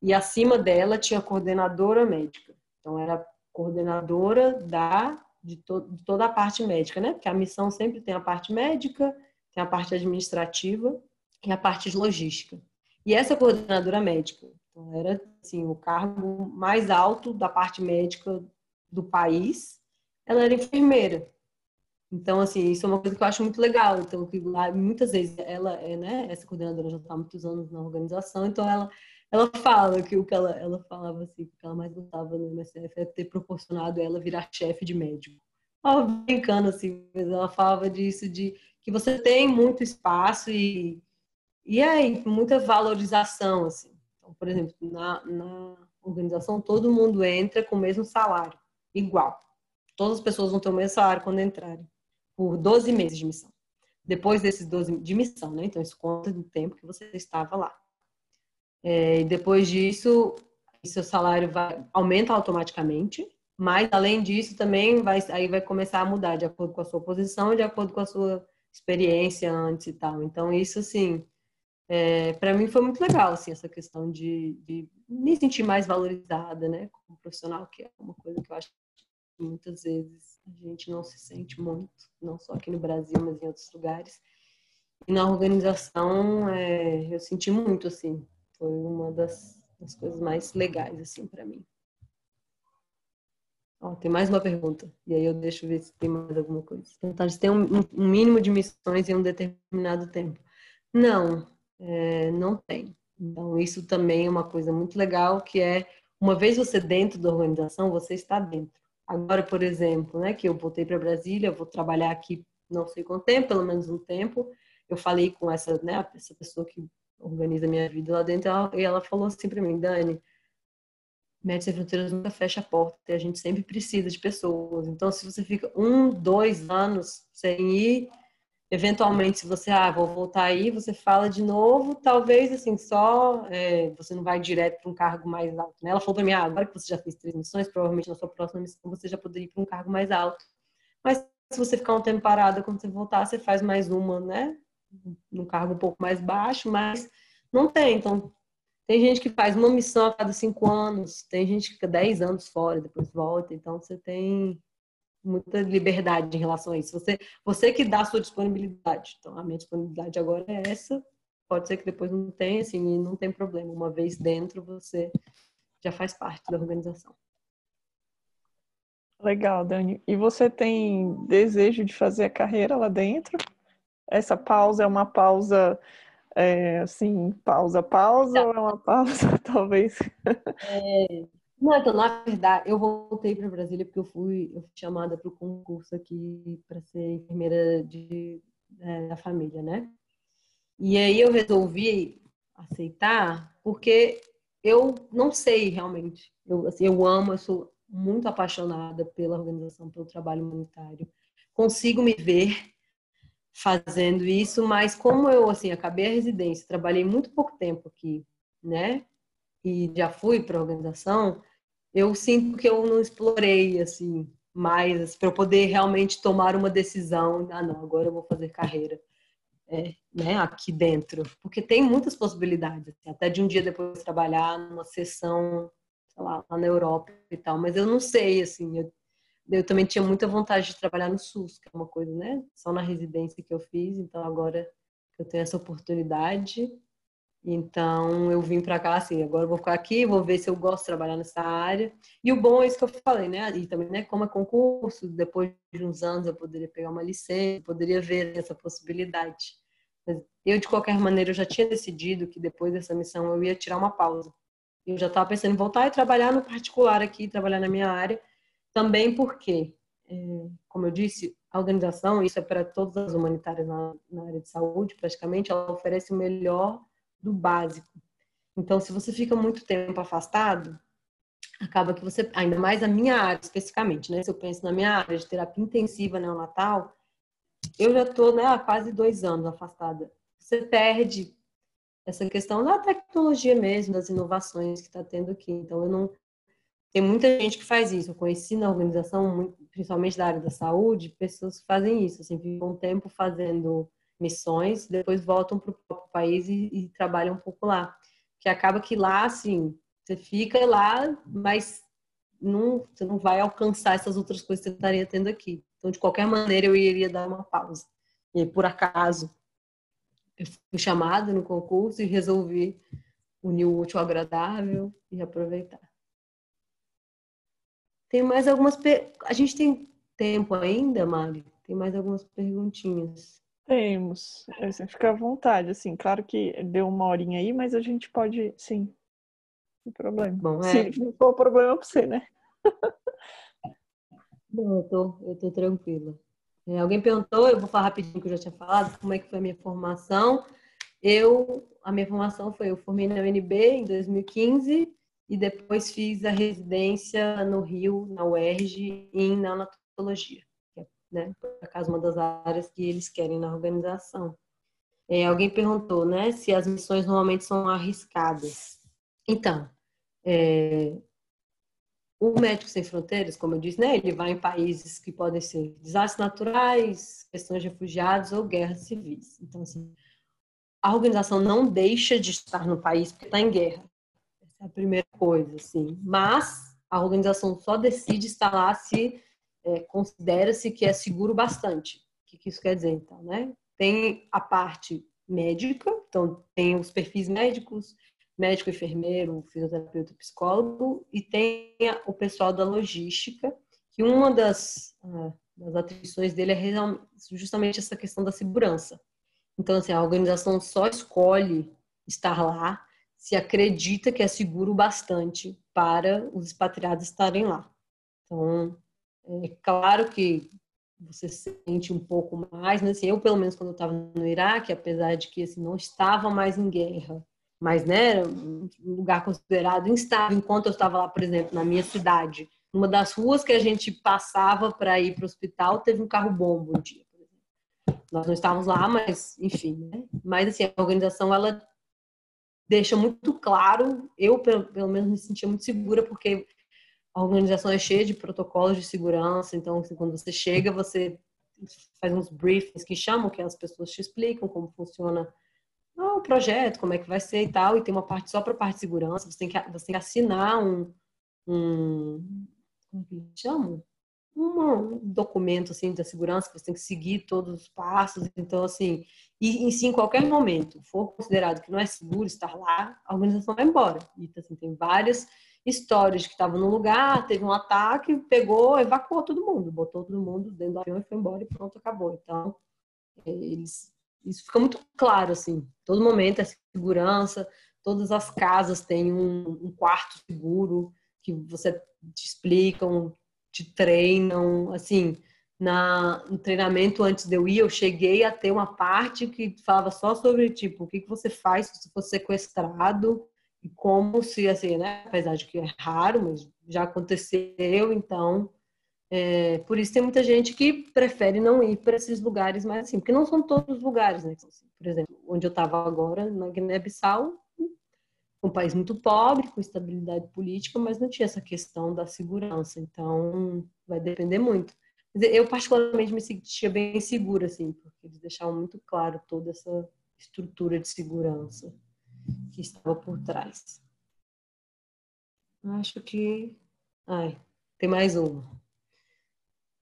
e acima dela tinha a coordenadora médica. Então era coordenadora da de, to, de toda a parte médica, né? Porque a missão sempre tem a parte médica, tem a parte administrativa e a parte de logística. E essa coordenadora médica, então era assim, o cargo mais alto da parte médica do país, ela era enfermeira. Então, assim, isso é uma coisa que eu acho muito legal. Então, que lá, muitas vezes ela é, né, essa coordenadora já está há muitos anos na organização, então ela ela fala que o que ela, ela falava assim, que ela mais gostava no MSF é ter proporcionado ela virar chefe de médico. Ela brincando assim, mas ela falava disso, de que você tem muito espaço e, e é muita valorização, assim. Então, por exemplo, na, na organização todo mundo entra com o mesmo salário, igual. Todas as pessoas vão ter o mesmo salário quando entrarem, por 12 meses de missão. Depois desses 12 de missão, né? Então isso conta do tempo que você estava lá. É, depois disso, seu salário vai, aumenta automaticamente, mas além disso também vai, aí vai começar a mudar de acordo com a sua posição, de acordo com a sua experiência antes e tal. Então isso assim, é, para mim foi muito legal assim essa questão de, de, me sentir mais valorizada, né, como profissional, que é uma coisa que eu acho muitas vezes a gente não se sente muito, não só aqui no Brasil, mas em outros lugares. E na organização é, eu senti muito assim, foi uma das, das coisas mais legais, assim, para mim. Ó, tem mais uma pergunta. E aí eu deixo ver se tem mais alguma coisa. Eles têm um, um mínimo de missões em um determinado tempo. Não, é, não tem. Então, isso também é uma coisa muito legal, que é, uma vez você dentro da organização, você está dentro. Agora, por exemplo, né, que eu voltei para Brasília, vou trabalhar aqui não sei quanto tempo, pelo menos um tempo. Eu falei com essa, né, essa pessoa que organiza minha vida lá dentro, ela, e ela falou assim para mim, Dani, Médicos Sem Fronteiras nunca fecha a porta, a gente sempre precisa de pessoas. Então, se você fica um, dois anos sem ir, eventualmente, se você, ah, vou voltar aí, você fala de novo, talvez, assim, só, é, você não vai direto para um cargo mais alto, né? Ela falou para mim, ah, agora que você já fez três missões, provavelmente na sua próxima missão você já poderia ir para um cargo mais alto. Mas se você ficar um tempo parada, quando você voltar, você faz mais uma, né? num cargo um pouco mais baixo, mas não tem. Então, tem gente que faz uma missão a cada cinco anos, tem gente que fica dez anos fora, depois volta. Então, você tem muita liberdade em relação a isso. Você, você que dá a sua disponibilidade. Então, a minha disponibilidade agora é essa. Pode ser que depois não tenha, assim, e não tem problema. Uma vez dentro, você já faz parte da organização. Legal, Dani. E você tem desejo de fazer a carreira lá dentro? essa pausa é uma pausa é, assim, pausa, pausa, tá. ou é uma pausa, talvez? É, não, então, na verdade, eu voltei para Brasília porque eu fui, eu fui chamada para o concurso aqui para ser enfermeira de, é, da família, né? E aí eu resolvi aceitar porque eu não sei realmente. Eu, assim, eu amo, eu sou muito apaixonada pela organização, pelo trabalho humanitário. Consigo me ver fazendo isso, mas como eu assim acabei a residência, trabalhei muito pouco tempo aqui, né? E já fui para a organização, eu sinto que eu não explorei assim mais assim, para eu poder realmente tomar uma decisão, ah não, agora eu vou fazer carreira. É, né, aqui dentro, porque tem muitas possibilidades, assim, até de um dia depois trabalhar numa sessão, lá, lá na Europa e tal, mas eu não sei, assim, eu eu também tinha muita vontade de trabalhar no SUS, que é uma coisa, né? Só na residência que eu fiz, então agora eu tenho essa oportunidade. Então eu vim para cá assim, agora vou ficar aqui, vou ver se eu gosto de trabalhar nessa área. E o bom é isso que eu falei, né? E também, né, como é concurso, depois de uns anos eu poderia pegar uma licença, poderia ver essa possibilidade. Mas eu de qualquer maneira eu já tinha decidido que depois dessa missão eu ia tirar uma pausa. Eu já estava pensando em voltar e trabalhar no particular aqui, trabalhar na minha área também porque, é, como eu disse, a organização, isso é para todas as humanitárias na, na área de saúde, praticamente, ela oferece o melhor do básico. Então, se você fica muito tempo afastado, acaba que você, ainda mais na minha área especificamente, né? Se eu penso na minha área de terapia intensiva neonatal, eu já estou né, há quase dois anos afastada. Você perde essa questão da tecnologia mesmo, das inovações que está tendo aqui. Então, eu não, tem muita gente que faz isso. Eu conheci na organização, principalmente da área da saúde, pessoas que fazem isso, assim, ficam um tempo fazendo missões, depois voltam para o próprio país e, e, trabalham um pouco lá. Que acaba que lá, assim, você fica lá, mas não, você não vai alcançar essas outras coisas que você estaria tendo aqui. Então, de qualquer maneira, eu iria dar uma pausa. E aí, por acaso, eu fui chamada no concurso e resolvi unir o útil ao agradável e aproveitar. Tem mais algumas. Per... A gente tem tempo ainda, Mari? Tem mais algumas perguntinhas. Temos. Você fica à vontade, assim. Claro que deu uma horinha aí, mas a gente pode, sim. Sem problema. Bom, é... Se não for problema para você, né? Não, eu tô, eu tô tranquila. É, alguém perguntou, eu vou falar rapidinho que eu já tinha falado, como é que foi a minha formação. Eu, a minha formação foi, eu formei na UNB em 2015 e depois fiz a residência no Rio, na UERJ, em neonatologia, né, por acaso, uma das áreas que eles querem na organização. É, alguém perguntou, né, se as missões normalmente são arriscadas. Então, é, o Médico Sem Fronteiras, como eu disse, né, ele vai em países que podem ser desastres naturais, questões de refugiados ou guerras civis. Então, assim, a organização não deixa de estar no país porque está em guerra. Essa é a primeira coisa, assim. Mas a organização só decide estar lá se é, considera-se que é seguro bastante. O que, isso quer dizer, então, né? Tem a parte médica, então tem os perfis médicos, médico, enfermeiro, fisioterapeuta, psicólogo, e tem o pessoal da logística, que uma das, ah, das atribuições dele é justamente essa questão da segurança. Então, assim, a organização só escolhe estar lá se acredita que é seguro bastante para os expatriados estarem lá. Então, é claro que você sente um pouco mais, né? Assim, eu, pelo menos, quando eu estava no Iraque, apesar de que assim, não estava mais em guerra, mas né, um lugar considerado instável. Enquanto eu estava lá, por exemplo, na minha cidade, uma das ruas que a gente passava para ir para o hospital, teve um carro bomba um dia. Nós não estávamos lá, mas enfim, né? Mas assim, a organização ela deixa muito claro, eu pelo menos me sentia muito segura porque a organização é cheia de protocolos de segurança, então assim, quando você chega, você faz uns briefings que chamam, que as pessoas te explicam como funciona o projeto, como é que vai ser e tal, e tem uma parte só para parte de segurança, você tem que, você tem que assinar um, um como que chama? Um documento assim da segurança que você tem que seguir todos os passos, então assim, e em si em qualquer momento for considerado que não é seguro estar lá, a organização vai embora. E assim, tem várias histórias que estavam no lugar, teve um ataque, pegou, evacuou todo mundo, botou todo mundo dentro do avião e foi embora e pronto, acabou. Então, eles isso fica muito claro, assim, todo momento é segurança, todas as casas têm um, um quarto seguro que você te explicam, te treinam, assim, na, no treinamento antes de eu ir, eu cheguei a ter uma parte que falava só sobre, tipo, o que, que você faz se você for sequestrado e como se, assim, né, apesar de que é raro, mas já aconteceu, então é, por isso tem muita gente que prefere não ir para esses lugares mais assim, porque não são todos os lugares, né? Assim, por exemplo, onde eu estava agora, na Guiné-Bissau, um país muito pobre, com estabilidade política, mas não tinha essa questão da segurança. Então, vai depender muito. Eu, particularmente, me sentia bem segura, assim, porque eles deixavam muito claro toda essa estrutura de segurança que estava por trás. Acho que. Ai, tem mais uma.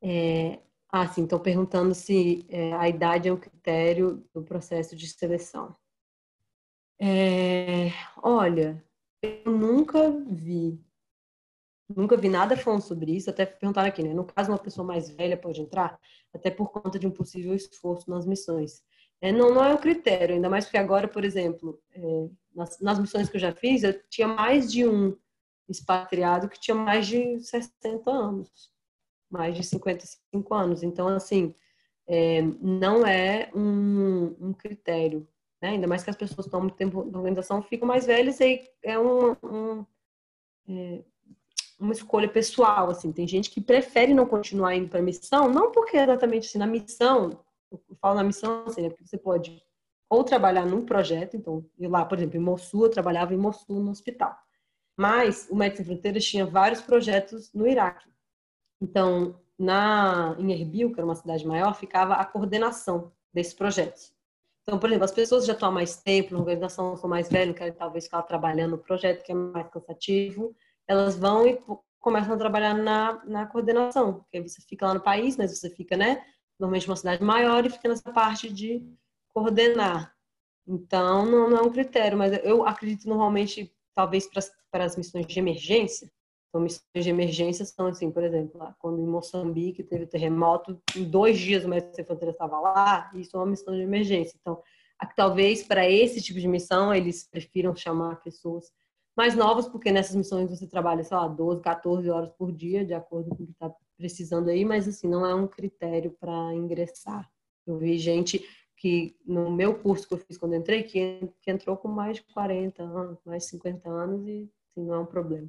É, ah, sim, estão perguntando se é, a idade é um critério do processo de seleção. É, olha, eu nunca vi, nunca vi nada falando sobre isso, até perguntaram aqui, né? No caso, uma pessoa mais velha pode entrar, até por conta de um possível esforço nas missões. É, não, não é um critério, ainda mais porque agora, por exemplo, é, nas, nas missões que eu já fiz, eu tinha mais de um expatriado que tinha mais de 60 anos mais de 55 anos. Então, assim, é, não é um, um critério, né? ainda mais que as pessoas estão muito tempo na organização, ficam mais velhas e é um, um é, uma escolha pessoal, assim, tem gente que prefere não continuar indo para a missão, não porque exatamente assim, na missão, eu falo na missão, assim, é porque você pode ou trabalhar num projeto, então, eu lá, por exemplo, em Mossul, eu trabalhava em Mossul no hospital, mas o Médicos Sem Fronteiras tinha vários projetos no Iraque, então, na, em Erbil, que era uma cidade maior, ficava a coordenação desses projetos. Então, por exemplo, as pessoas já estão há mais tempo na organização, são mais velhas, querem talvez ficar trabalhando no projeto, que é mais cansativo, elas vão e começam a trabalhar na, na coordenação, porque você fica lá no país, mas você fica, né, normalmente uma cidade maior e fica nessa parte de coordenar. Então, não, não é um critério, mas eu acredito normalmente, talvez para, as missões de emergência, então, missões de emergência são assim, por exemplo, lá, quando em Moçambique teve terremoto, em dois dias o de fronteira estava lá, isso é uma missão de emergência. Então, talvez para esse tipo de missão eles prefiram chamar pessoas mais novas, porque nessas missões você trabalha, sei lá, 12, 14 horas por dia, de acordo com o que está precisando aí, mas assim, não é um critério para ingressar. Eu vi gente que no meu curso que eu fiz quando entrei, que, que entrou com mais de 40 anos, mais de 50 anos e assim, não é um problema.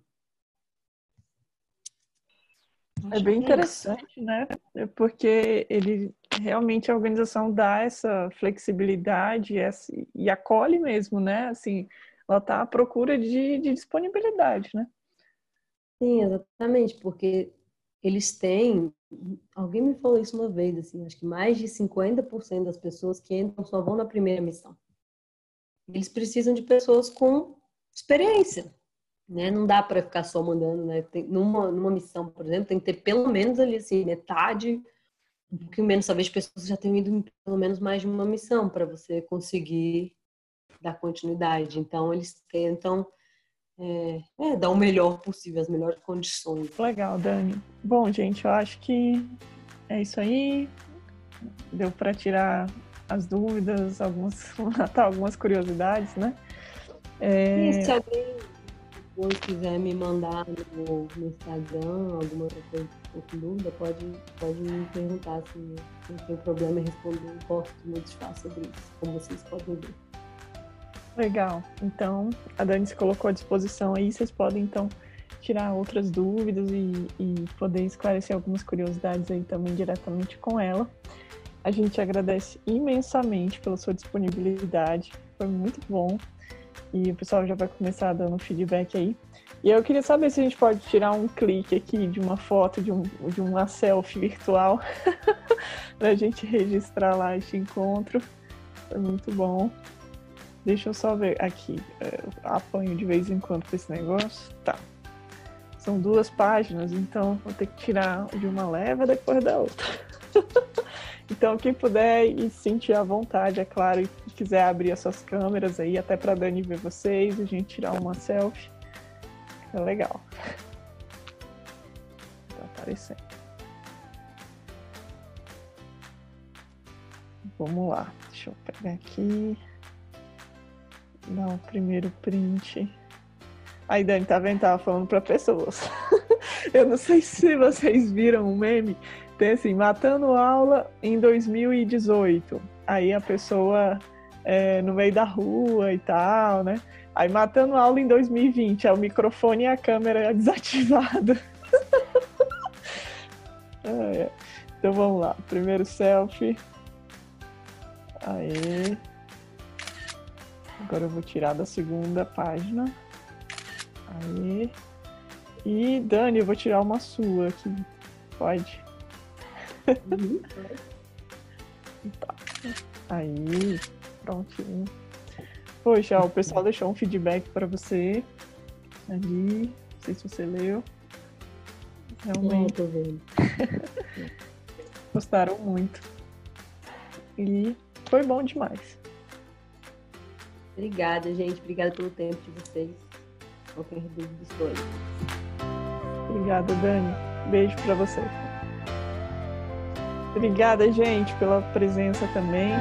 É bem interessante, né? É porque ele realmente a organização dá essa flexibilidade essa, e acolhe mesmo, né? Assim, ela está à procura de, de disponibilidade, né? Sim, exatamente, porque eles têm. Alguém me falou isso uma vez, assim, acho que mais de 50% das pessoas que entram só vão na primeira missão. Eles precisam de pessoas com experiência, né? Não dá para ficar só mandando, né? Tem, numa, numa missão, por exemplo, tem que ter pelo menos ali assim, metade, um pouquinho menos, talvez pessoas já tenham ido em pelo menos mais de uma missão para você conseguir dar continuidade. Então, eles tentam é, é, dar o melhor possível, as melhores condições. Legal, Dani. Bom, gente, eu acho que é isso aí. Deu para tirar as dúvidas, algumas, matar algumas curiosidades, né? É... E se alguém depois quiser me mandar no, no Instagram alguma coisa com dúvida, pode, pode me perguntar se não tem problema em responder. Eu posto muito fácil sobre isso, como vocês podem ver. Legal. Então, a Dani se colocou à disposição aí, vocês podem então tirar outras dúvidas e, e poder esclarecer algumas curiosidades aí também diretamente com ela. A gente agradece imensamente pela sua disponibilidade, foi muito bom e o pessoal já vai começar dando feedback aí. E eu queria saber se a gente pode tirar um clique aqui de uma foto, de, um, de uma selfie virtual, para a gente registrar lá este encontro. Foi muito bom. Deixa eu só ver aqui. É, apanho de vez em quando com esse negócio. Tá. São duas páginas, então vou ter que tirar de uma leva depois da outra. então, quem puder e sentir à vontade, é claro, e quiser abrir as suas câmeras aí, até para Dani ver vocês, a gente tirar uma selfie. É legal. Tá aparecendo. Vamos lá. Deixa eu pegar aqui. Dar o primeiro print. Aí, Dani, tá vendo? Tava falando para pessoas. eu não sei se vocês viram o meme. Tem assim, matando aula em 2018. Aí a pessoa é, no meio da rua e tal, né? Aí matando aula em 2020, é o microfone e a câmera desativada. é. Então vamos lá, primeiro selfie. Aí. Agora eu vou tirar da segunda página. Aí. E Dani, eu vou tirar uma sua aqui. Pode? Uhum. tá. Aí. Prontinho. Poxa, o pessoal deixou um feedback para você ali. Não sei se você leu. Realmente. tô vendo. Gostaram muito. E foi bom demais. Obrigada, gente. Obrigada pelo tempo de vocês. Qualquer dúvida, estou aí. Obrigada, Dani. Beijo para você. Obrigada, gente, pela presença também.